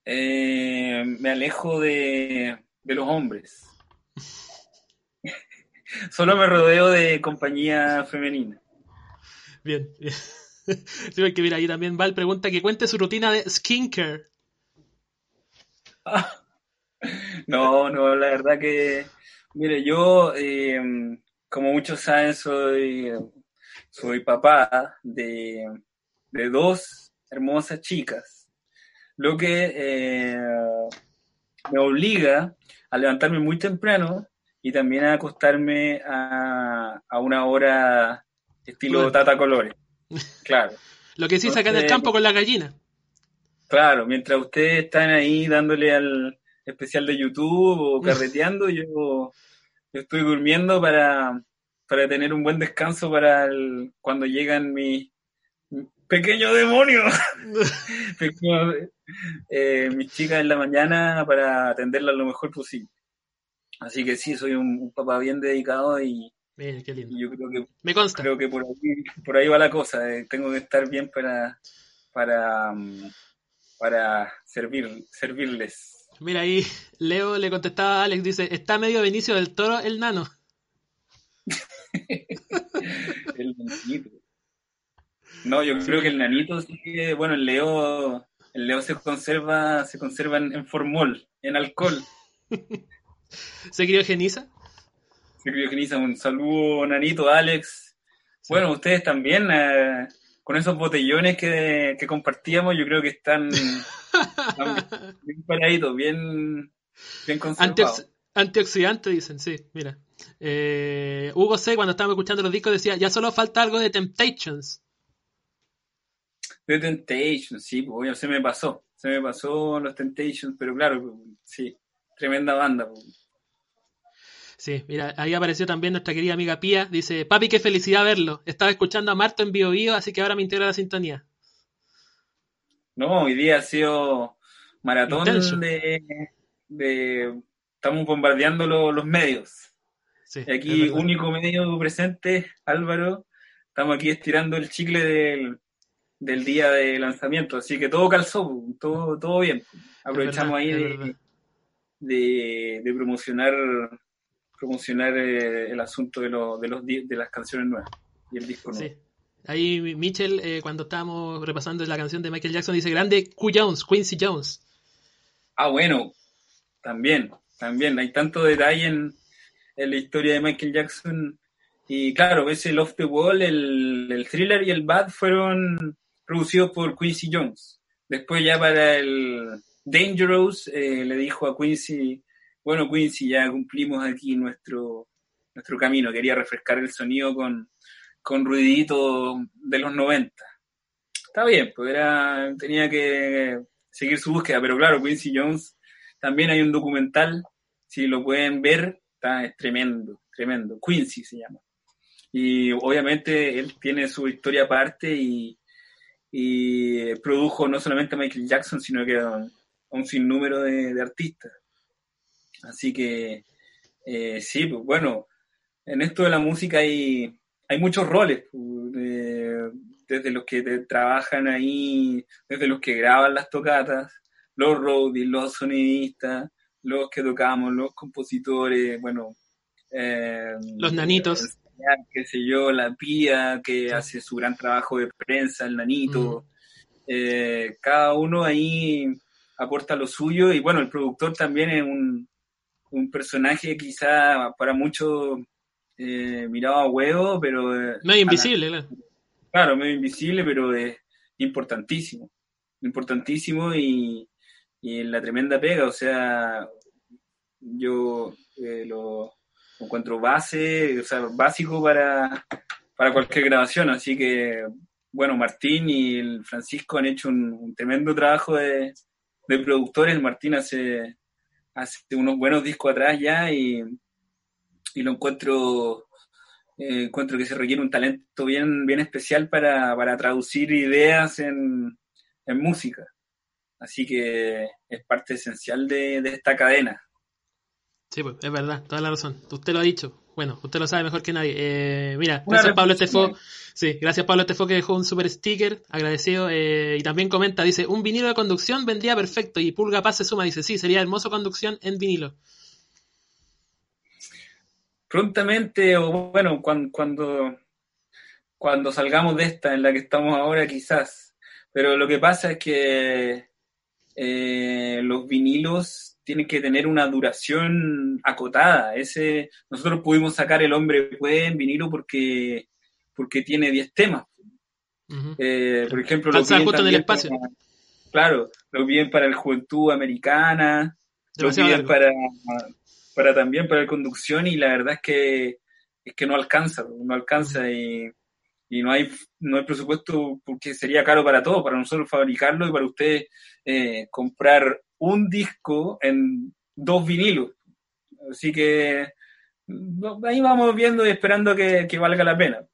Eh, me alejo de, de los hombres. <laughs> Solo me rodeo de compañía femenina. Bien, bien. <laughs> Sí, porque mira, ahí también Val pregunta que cuente su rutina de skincare. <laughs> No, no, la verdad que, mire, yo, eh, como muchos saben, soy, soy papá de, de dos hermosas chicas, lo que eh, me obliga a levantarme muy temprano y también a acostarme a, a una hora estilo Bueno. Tata Colores. Claro. <laughs> Lo que sí saca en el Entonces- campo con la gallina. Claro, mientras ustedes están ahí dándole al especial de YouTube o <laughs> carreteando, yo, yo estoy durmiendo para, para tener un buen descanso para el- cuando llegan mis pequeños demonios, <laughs> Pequeños, eh, mis chicas en la mañana para atenderlas lo mejor posible. Así que sí, soy un, un papá bien dedicado y, Mira, qué lindo. y yo creo que Me consta. creo que por ahí, por ahí va la cosa. eh, tengo que estar bien para para mm, para servir servirles. Mira ahí, Leo le contestaba a Alex, dice, está medio Benicio del Toro el nano. <laughs> El nanito. No, yo creo que el nanito sí que, bueno, el Leo el Leo se conserva se conserva en, en formol, en alcohol. <laughs> ¿Se criogeniza? Se criogeniza. Un saludo, nanito, Alex. Bueno, ustedes también, eh, con esos botellones que, que compartíamos, yo creo que están, están bien paraditos, bien, bien conservados. Antiox antioxidante, dicen, sí, mira. Eh, Hugo C, cuando estábamos escuchando los discos, decía, ya solo falta algo de Temptations. De Temptations, sí, pues, se me pasó. Se me pasó los Temptations, pero claro, sí, tremenda banda. Sí, mira, ahí apareció también nuestra querida amiga Pía. Dice, papi, qué felicidad verlo. Estaba escuchando a Marto en Bio Bio, así que ahora me integra a la sintonía. No, hoy día ha sido maratón de, de, Estamos bombardeando los medios. Sí, aquí, único medio presente, Álvaro. Estamos aquí estirando el chicle del, del día de lanzamiento, así que todo calzó, todo, todo bien. Aprovechamos ahí de, de, promocionar promocionar eh, el asunto de, lo, de, los, de las canciones nuevas y el disco nuevo. Sí. Ahí Mitchell, eh, cuando estábamos repasando la canción de Michael Jackson, dice grande Q Jones, Quincy Jones. Ah, bueno, también, también. Hay tanto detalle en, en la historia de Michael Jackson. Y claro, ese Love the Wall, el, el thriller y el bad fueron producidos por Quincy Jones. Después ya para el Dangerous eh, le dijo a Quincy, bueno Quincy, ya cumplimos aquí nuestro, nuestro camino, quería refrescar el sonido con, con ruidito de los 90. Está bien, pues era, tenía que seguir su búsqueda, pero claro, Quincy Jones, también hay un documental, si lo pueden ver, está, es tremendo, tremendo. Quincy se llama. Y obviamente él tiene su historia aparte y, y produjo no solamente a Michael Jackson, sino que a un, sinnúmero de, artistas. Así que eh, sí, pues bueno, en esto de la música hay, hay muchos roles, pues, desde los que trabajan ahí, desde los que graban las tocatas, los roadies, los sonidistas, los que tocamos, los compositores, bueno. Eh, los nanitos qué sé yo, la pía que hace su gran trabajo de prensa, el nanito. Mm. Eh, cada uno ahí aporta lo suyo y bueno, el productor también es un, un personaje quizá para muchos eh, mirado a huevo, pero... Eh, medio invisible, claro. Claro, medio invisible, pero es importantísimo. Importantísimo y, y en la tremenda pega, o sea, yo lo, encuentro base, o sea, básico para, para cualquier grabación. Así que, bueno, Martín y el Francisco han hecho un, tremendo trabajo de, de, productores. Martín hace, hace unos buenos discos atrás ya y, y lo encuentro eh, encuentro que se requiere un talento bien, bien especial para, para traducir ideas en, en, música. Así que es parte esencial de, de esta cadena. Sí, pues, es verdad, toda la razón. Usted lo ha dicho. Bueno, usted lo sabe mejor que nadie. Eh, mira, gracias Pablo Estefo. Sí, gracias Pablo Estefo que dejó un super sticker, agradecido. Eh, y también comenta, dice, un vinilo de conducción vendría perfecto. Y Pulga Paz se suma, dice, sí, sería hermoso conducción en vinilo. Prontamente, o bueno, cuando, cuando, cuando salgamos de esta en la que estamos ahora, quizás. Pero lo que pasa es que eh, los vinilos tiene que tener una duración acotada. Ese, nosotros pudimos sacar El hombre puede en vinilo porque, porque tiene 10 temas. Eh, por ejemplo, lo bien en el espacio. claro, lo bien para la juventud americana, lo bien para, para también para la conducción y la verdad es que es que no alcanza, no alcanza y, y no hay no hay presupuesto porque sería caro para todos, para nosotros fabricarlo y para ustedes eh, comprar un disco en dos vinilos. Así que ahí vamos viendo y esperando que, valga la pena.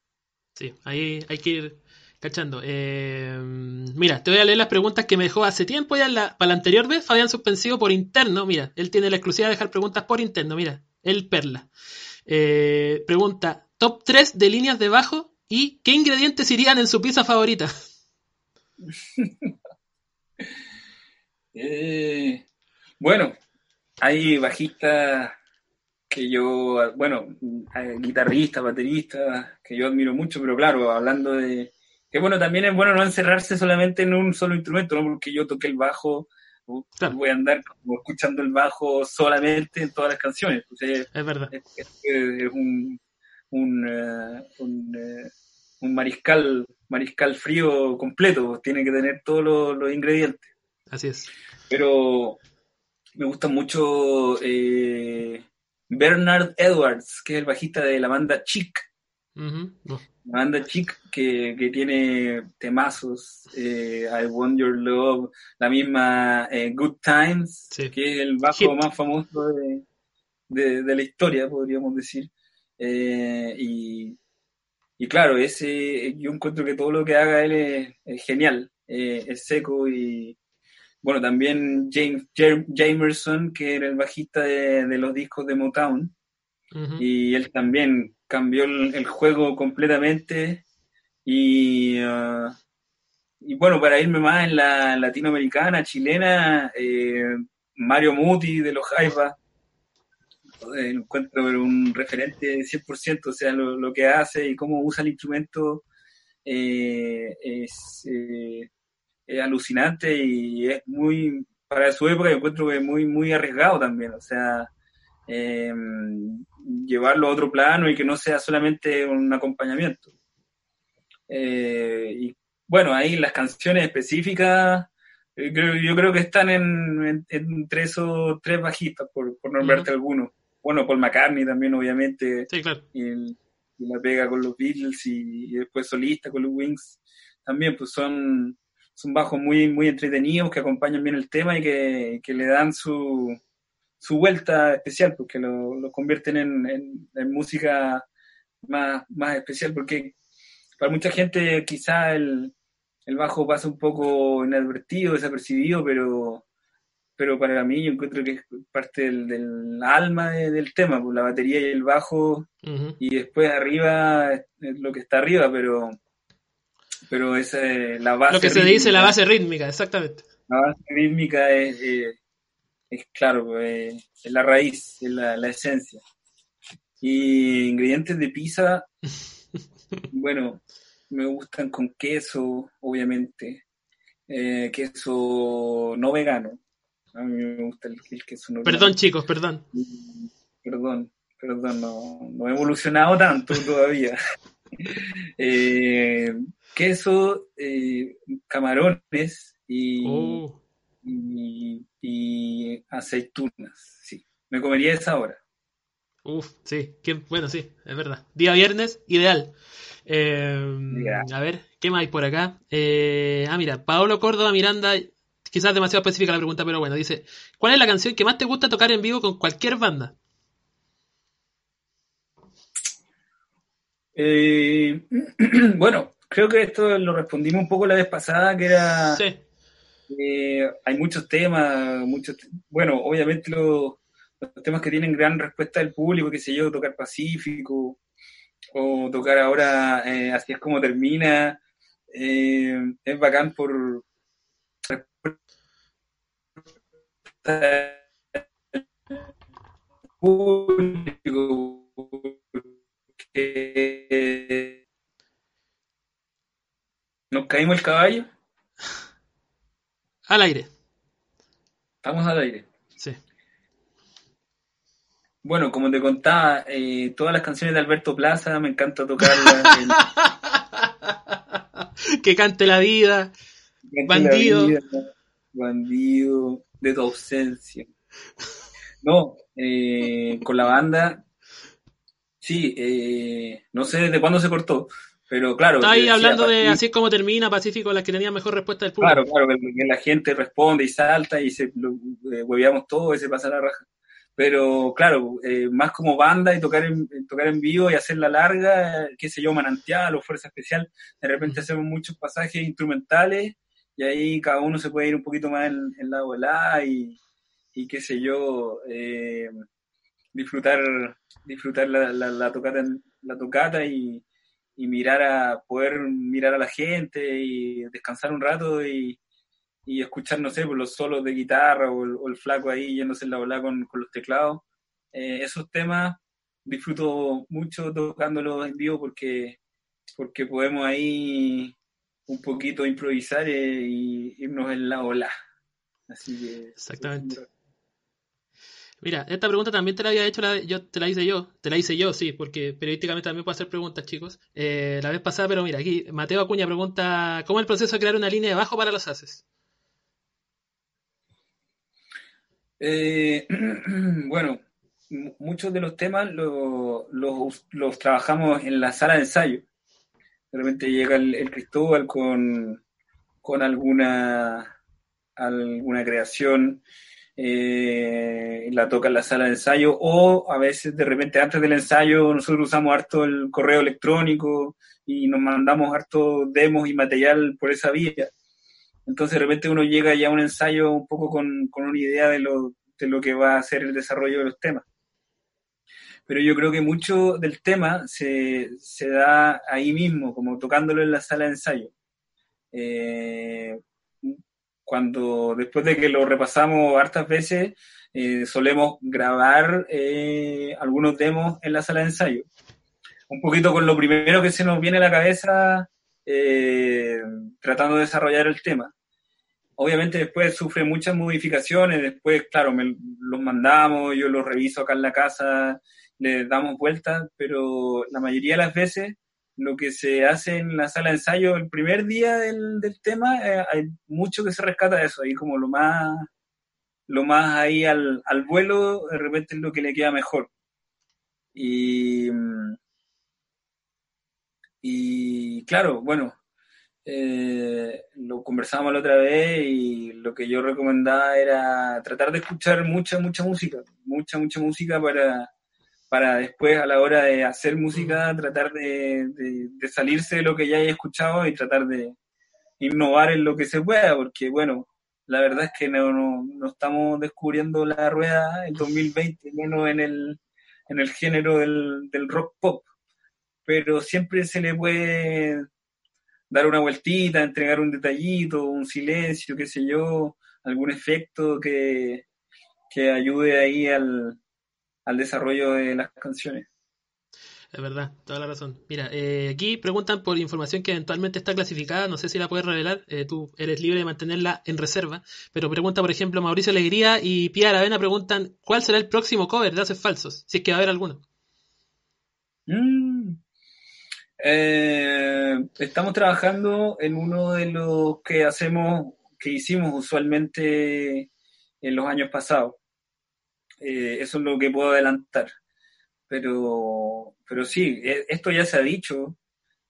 Sí, ahí hay que ir cachando. Eh, mira, te voy a leer las preguntas que me dejó hace tiempo ya la, para la anterior vez, Fabián Suspensivo por interno. Mira, él tiene la exclusiva de dejar preguntas por interno. Mira, el Perla. Eh, pregunta, top 3 de líneas de bajo y qué ingredientes irían en su pizza favorita. <laughs> Eh, bueno, hay bajistas que yo, bueno, guitarristas, bateristas, que yo admiro mucho, pero claro, hablando de... Que bueno, también es bueno no encerrarse solamente en un solo instrumento, ¿no? Porque yo toqué el bajo, voy a andar como escuchando el bajo solamente en todas las canciones. es verdad. Es, un, un, eh, un, eh, un mariscal, mariscal frío completo, tiene que tener todos los, los ingredientes. Así es. Pero me gusta mucho eh, Bernard Edwards, que es el bajista de la banda Chic. Oh, La banda Chic que, que tiene temazos, eh, I Want Your Love, la misma eh, Good Times, Sí. que es el bajo Hit. más famoso de, de- de la historia, podríamos decir. Y, y claro, ese, yo encuentro que todo lo que haga él es, es genial, eh, es seco y bueno, también James Jamerson, que era el bajista de, de los discos de Motown, y él también cambió el, el juego completamente y, ah, y bueno, para irme más en la latinoamericana, chilena, eh, Mario Muti de los Jaivas, eh, encuentro un referente 100%, o sea, lo, lo que hace y cómo usa el instrumento eh, es, eh, es alucinante y es muy, para su época yo encuentro que es muy, muy arriesgado también, o sea, eh, llevarlo a otro plano y que no sea solamente un acompañamiento. Y bueno, ahí las canciones específicas, yo creo que están en, en, en tres o tres bajistas, por, por nombrarte algunos. Bueno, Paul McCartney también, obviamente, Sí, claro. el- la pega con los Beatles y, y después solista con los Wings. También, pues son, son bajos muy, muy entretenidos que acompañan bien el tema y que, que le dan su, su vuelta especial, porque lo, lo convierten en, en- en música más, más especial, porque para mucha gente quizá el, el bajo pasa un poco inadvertido, desapercibido, pero, pero para mí yo encuentro que es parte del, del alma de- del tema, pues la batería y el bajo, y después arriba es lo que está arriba, pero pero esa es la base Lo que se dice la base rítmica, exactamente. La base rítmica es, eh, es claro, pues, eh, es la raíz, es la, la esencia. Y ingredientes de pizza, <laughs> bueno, me gustan con queso, obviamente. Eh, queso no vegano. A mí me gusta el, el Perdón, chicos, perdón. Perdón, perdón, no, no he evolucionado tanto <laughs> todavía. Eh, queso, eh, camarones y, Oh, y, y aceitunas. Sí, me comería esa hora. uf, sí. Qué, bueno, sí, es verdad. Día viernes, ideal. Eh. A ver, ¿qué más hay por acá? Eh, ah, mira, Paolo Córdoba Miranda, quizás demasiado específica la pregunta, pero bueno, dice, ¿cuál es la canción que más te gusta tocar en vivo con cualquier banda? Eh, <clears throat> bueno, creo que esto lo respondimos un poco la vez pasada, que era... Sí, Eh, hay muchos temas, muchos, bueno, obviamente los, los temas que tienen gran respuesta del público, qué sé yo, tocar Pacífico, o tocar ahora eh, Así es como termina, es bacán por público nos caímos el caballo, al aire. estamos al aire. Sí. Bueno, como te contaba, eh, todas las canciones de Alberto Plaza me encanta tocarlas. <laughs> el- que cante la vida. Bandido. la vida, bandido de tu ausencia. No, eh, con la banda, sí, eh, no sé desde cuándo se cortó, pero claro. Está ahí hablando de así es como termina Pacífico, las que tenían mejor respuesta del público. Claro, claro, que, que la gente responde y salta y se lo, eh, hueveamos todo y se pasa la raja. Pero claro, eh, más como banda y tocar en, tocar en vivo y hacer la larga, qué sé yo, manantial o fuerza especial, de repente hacemos muchos pasajes instrumentales y ahí cada uno se puede ir un poquito más en, la volada y, y qué sé yo, eh, disfrutar, disfrutar la, la, la tocata, la tocata y, y mirar a, poder mirar a la gente y descansar un rato y, y escuchar, no sé, por los solos de guitarra o el, flaco ahí yéndose en la bola con, con los teclados. Eh, esos temas disfruto mucho tocándolos en vivo porque, porque podemos ahí un poquito improvisar eh, y irnos en la ola. Así que. Exactamente. Mira, esta pregunta también te la había hecho, la, yo te la hice yo, te la hice yo, sí, porque periodísticamente también puedo hacer preguntas, chicos. Eh, la vez pasada, pero mira, aquí Mateo Acuña pregunta, ¿cómo es el proceso de crear una línea de bajo para los haces? Eh, <clears throat> bueno, muchos de los temas los, los, trabajamos en la sala de ensayo. De repente llega el, Cristóbal con, con alguna, alguna creación eh, la toca en la sala de ensayo, o a veces de repente antes del ensayo nosotros usamos harto el correo electrónico y nos mandamos harto demos y material por esa vía. Entonces de repente uno llega ya a un ensayo un poco con, con una idea de lo, de lo que va a ser el desarrollo de los temas. Pero yo creo que mucho del tema se, se da ahí mismo, como tocándolo en la sala de ensayo. Eh, cuando después de que lo repasamos hartas veces, eh, solemos grabar eh, algunos demos en la sala de ensayo. Un poquito con lo primero que se nos viene a la cabeza eh, tratando de desarrollar el tema. Obviamente después sufre muchas modificaciones, después, claro, me los mandamos, yo los reviso acá en la casa, le damos vueltas, pero la mayoría de las veces lo que se hace en la sala de ensayo el primer día del, tema, eh, hay mucho que se rescata de eso, ahí como lo más, lo más ahí al, al vuelo, de repente es lo que le queda mejor. Y, y claro, bueno, eh, lo conversábamos la otra vez y lo que yo recomendaba era tratar de escuchar mucha, mucha música, mucha, mucha música para para después a la hora de hacer música tratar de, salirse de lo que ya he escuchado y tratar de innovar en lo que se pueda, porque bueno, la verdad es que no, no, estamos descubriendo la rueda en 2020, menos en el, en el género del, del rock pop, pero siempre se le puede dar una vueltita, entregar un detallito, un silencio, qué sé yo, algún efecto que, que ayude ahí al, al desarrollo de las canciones. Es verdad, toda la razón. Mira, eh, aquí preguntan por información que eventualmente está clasificada, no sé si la puedes revelar, eh, tú eres libre de mantenerla en reserva, pero pregunta, por ejemplo, Mauricio Alegría y Pia Aravena preguntan, ¿cuál será el próximo cover de Haces Falsos? Si es que va a haber alguno. Mm. Eh, estamos trabajando en uno de los que hacemos, que hicimos usualmente en los años pasados. Eh, eso es lo que puedo adelantar. Pero, pero sí, e, esto ya se ha dicho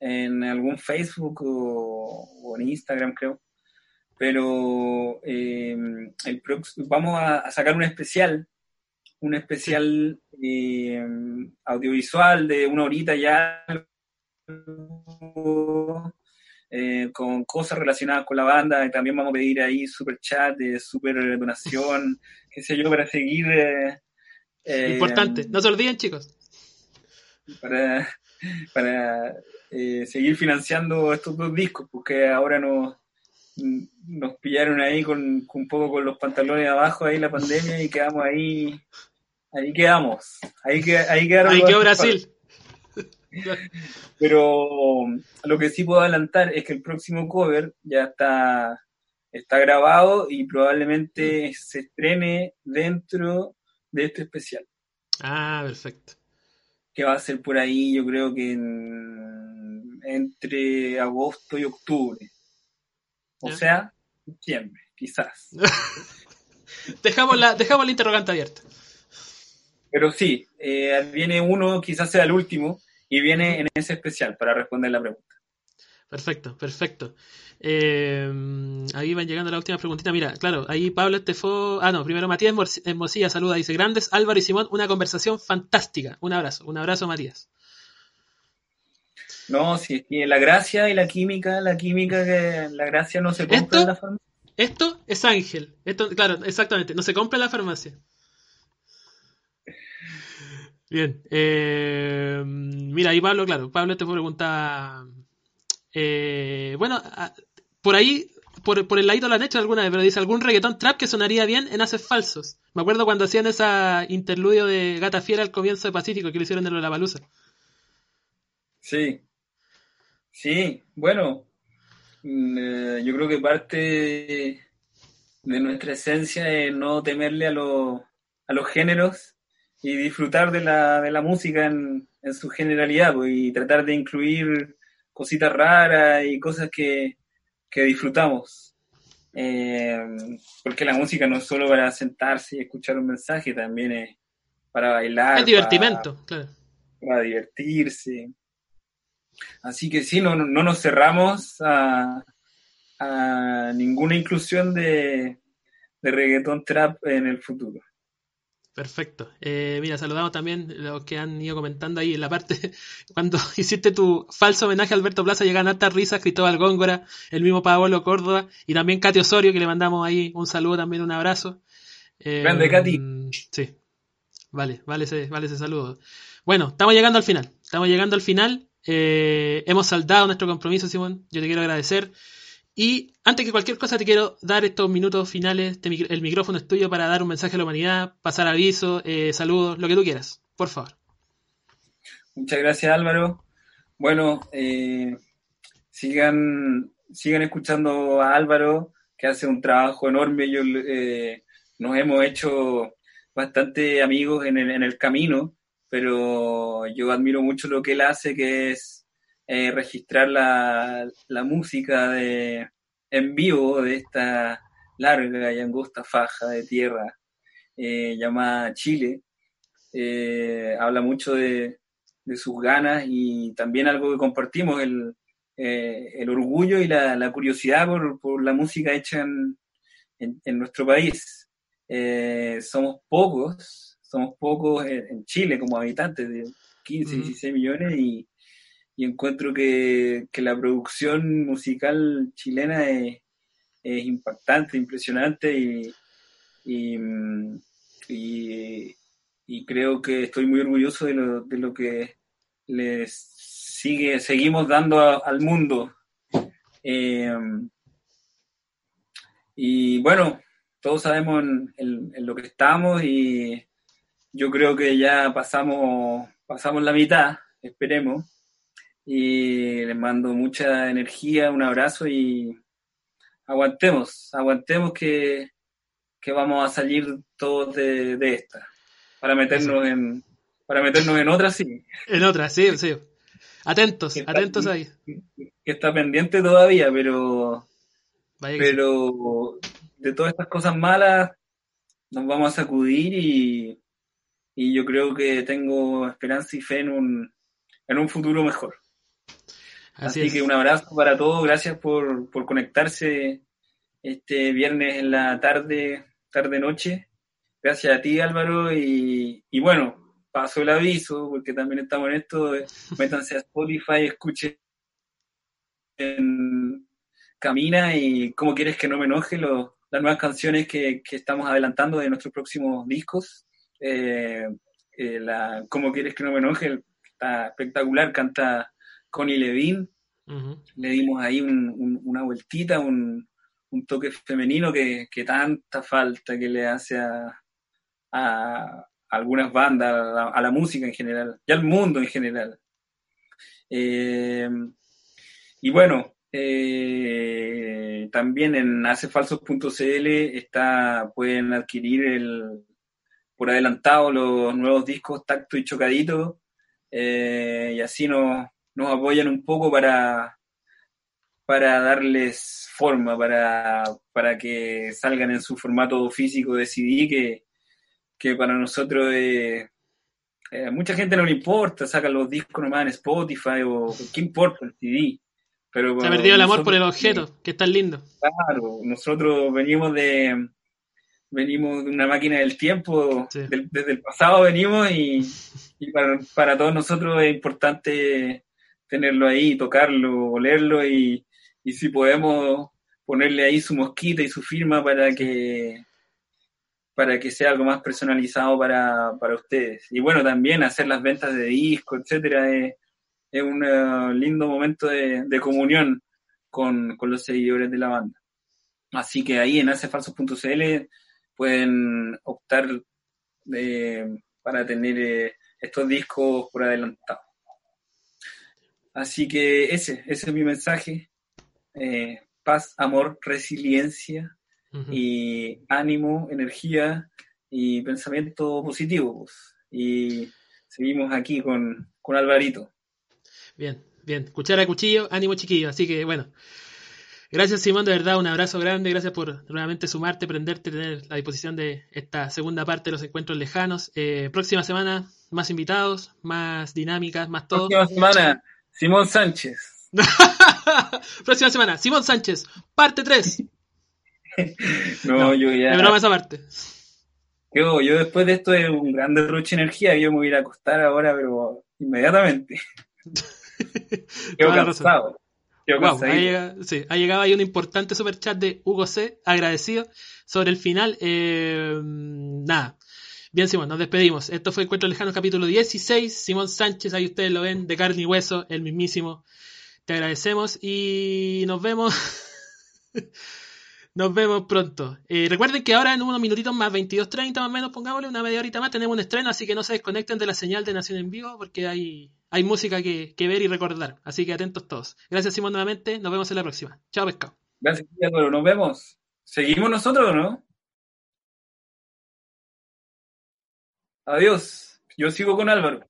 en algún Facebook o, en Instagram, creo. Pero eh, el vamos a, sacar un especial, un especial eh, audiovisual de una horita ya con cosas relacionadas con la banda. También vamos a pedir ahí super chat, super donación <laughs> qué sé yo, para seguir... Eh, eh, Importante, no se olviden chicos. Para, para eh, seguir financiando estos dos discos, porque ahora nos, nos pillaron ahí con, un poco con los pantalones abajo ahí la pandemia y quedamos ahí, ahí quedamos, ahí, que, ahí quedaron. Ahí quedó Brasil. <laughs> Pero lo que sí puedo adelantar es que el próximo cover ya está está grabado y probablemente se estrene dentro de este especial. Ah, perfecto. Que va a ser por ahí, yo creo que entre agosto y octubre. O sea, septiembre, quizás. <laughs> dejamos, la, dejamos la interrogante abierta. Pero sí, eh, viene uno, quizás sea el último, y viene en ese especial para responder la pregunta. Perfecto, perfecto. Eh, ahí van llegando las últimas preguntitas. Mira, claro, ahí Pablo Estefó. Ah, no, primero Matías Mosilla saluda. Dice: Grandes, Álvaro y Simón, una conversación fantástica. Un abrazo, un abrazo, Matías. No, sí, la gracia y la química, la química que la gracia no se compra en la farmacia. Esto es Ángel. Esto, claro, exactamente. No se compra en la farmacia. Bien. Eh, mira, ahí Pablo, claro. Pablo te pregunta. Eh, bueno, por ahí, por, por el ladito lo han hecho alguna vez, pero dice algún reggaetón trap que sonaría bien en Haces Falsos. Me acuerdo cuando hacían esa interludio de Gata Fiera al comienzo de Pacífico que lo hicieron en la Balusa. Sí. Sí, bueno, mm, eh, yo creo que parte de nuestra esencia es no temerle a, a los géneros y disfrutar de la, de la música en, en su generalidad pues, y tratar de incluir cositas raras y cosas que, que disfrutamos. Eh, porque la música no es solo para sentarse y escuchar un mensaje, también es para bailar. Es divertimento, para, claro. Para divertirse. Así que sí, no, no nos cerramos a, a ninguna inclusión de, de reggaeton trap en el futuro. Perfecto. Eh, mira, saludamos también los que han ido comentando ahí en la parte <laughs> cuando <laughs> hiciste tu falso homenaje a Alberto Plaza, llegan hartas risas, Cristóbal Góngora, el mismo Pablo Córdoba y también Katy Osorio, que le mandamos ahí un saludo, también un abrazo. Eh, Grande, Katy. Sí, vale, vale ese, vale ese saludo. Bueno, estamos llegando al final, estamos llegando al final. Eh, hemos saldado nuestro compromiso, Simón. Yo te quiero agradecer. Y antes que cualquier cosa te quiero dar estos minutos finales, el micrófono es tuyo para dar un mensaje a la humanidad, pasar aviso, eh, saludos, lo que tú quieras, por favor. Muchas gracias Álvaro. Bueno, eh, sigan, sigan escuchando a Álvaro, que hace un trabajo enorme. Yo, eh, nos hemos hecho bastante amigos en el, en el camino, pero yo admiro mucho lo que él hace, que es eh, registrar la, la música de, en vivo de esta larga y angosta faja de tierra eh, llamada Chile. Eh, habla mucho de, de, sus ganas y también algo que compartimos, el, el orgullo y la, la curiosidad por, por, la música hecha en, en, en nuestro país. somos pocos, somos pocos en, Chile como habitantes de 15, 16 millones y, y encuentro que, que la producción musical chilena es, impactante, impresionante y, y, creo que estoy muy orgulloso de lo, de lo que les sigue, seguimos dando al mundo. Eh, y bueno, todos sabemos en, en, en, lo que estamos y yo creo que ya pasamos, pasamos la mitad, esperemos y les mando mucha energía, un abrazo y aguantemos, aguantemos que, que vamos a salir todos de, de esta, para meternos en para meternos en otra sí. En otra, sí, sí. Atentos, está, atentos ahí. Que está pendiente todavía, pero pero de todas estas cosas malas nos vamos a sacudir y, y yo creo que tengo esperanza y fe en un, en un futuro mejor. Así, que un abrazo para todos, gracias por, por conectarse este viernes en la tarde, tarde noche. Gracias a ti Álvaro y, y bueno, paso el aviso porque también estamos en esto, métanse a Spotify, escuchen Camina y cómo quieres que no me enoje los, las nuevas canciones que, que, estamos adelantando de nuestros próximos discos. Eh, eh, la Cómo quieres que no me enoje, está espectacular, canta Connie Levine. Uh -huh. Le dimos ahí un, un, una vueltita, un, un toque femenino que, que, tanta falta que le hace a, a algunas bandas, a la, a la, música en general, y al mundo en general. Eh, y bueno, eh, también en hacefalsos.cl está, pueden adquirir el, por adelantado los nuevos discos Tacto y Chocadito, eh, y así nos, nos apoyan un poco para, para darles forma, para, para que salgan en su formato físico de CD, que, que para nosotros eh, eh, mucha gente no le importa, sacan los discos nomás en Spotify o qué importa el CD. Pero Se ha perdido el amor por el objeto, que es tan lindo. Claro, nosotros venimos de venimos de una máquina del tiempo, sí. del, desde el pasado venimos y, y para, para, todos nosotros es importante tenerlo ahí, tocarlo, olerlo y, y si podemos ponerle ahí su mosquita y su firma para que para que sea algo más personalizado para, para ustedes. Y bueno, también hacer las ventas de discos, etcétera, es, es un uh, lindo momento de, de comunión con, con, los seguidores de la banda. Así que ahí en hacefalsos.cl pueden optar eh, para tener eh, estos discos por adelantado. Así que ese, ese es mi mensaje. Eh, paz, amor, resiliencia uh -huh. y ánimo, energía y pensamiento positivo. Pues. Y seguimos aquí con, con Alvarito. Bien, bien. Cuchara, cuchillo, ánimo chiquillo. Así que bueno. Gracias Simón, de verdad, un abrazo grande. Gracias por nuevamente sumarte, prenderte, tener la disposición de esta segunda parte de los encuentros lejanos. Eh, próxima semana, más invitados, más dinámicas, más todo. Próxima semana, Simón Sánchez. <laughs> próxima semana, Simón Sánchez, parte 3. <laughs> no, yo ya. De broma esa parte. Yo, yo después de esto es un gran derroche de energía, yo me voy a ir a acostar ahora, pero inmediatamente. <laughs> Quedo cansado. Wow, ha, llegado, sí, ha llegado ahí un importante super chat de Hugo C, agradecido sobre el final. Eh, nada. Bien, Simón, nos despedimos. Esto fue Encuentro Lejano, capítulo 16. Simón Sánchez, ahí ustedes lo ven, de carne y hueso, el mismísimo. Te agradecemos y nos vemos. <laughs> Nos vemos pronto. Eh, recuerden que ahora en unos minutitos más, 22.30 más o menos, pongámosle una media horita más, tenemos un estreno, así que no se desconecten de la señal de Nación en Vivo porque hay, hay música que, ver y recordar. Así que atentos todos. Gracias Simón nuevamente, nos vemos en la próxima. Chao pescado. Gracias Álvaro, nos vemos. ¿Seguimos nosotros o no? Adiós. Yo sigo con Álvaro.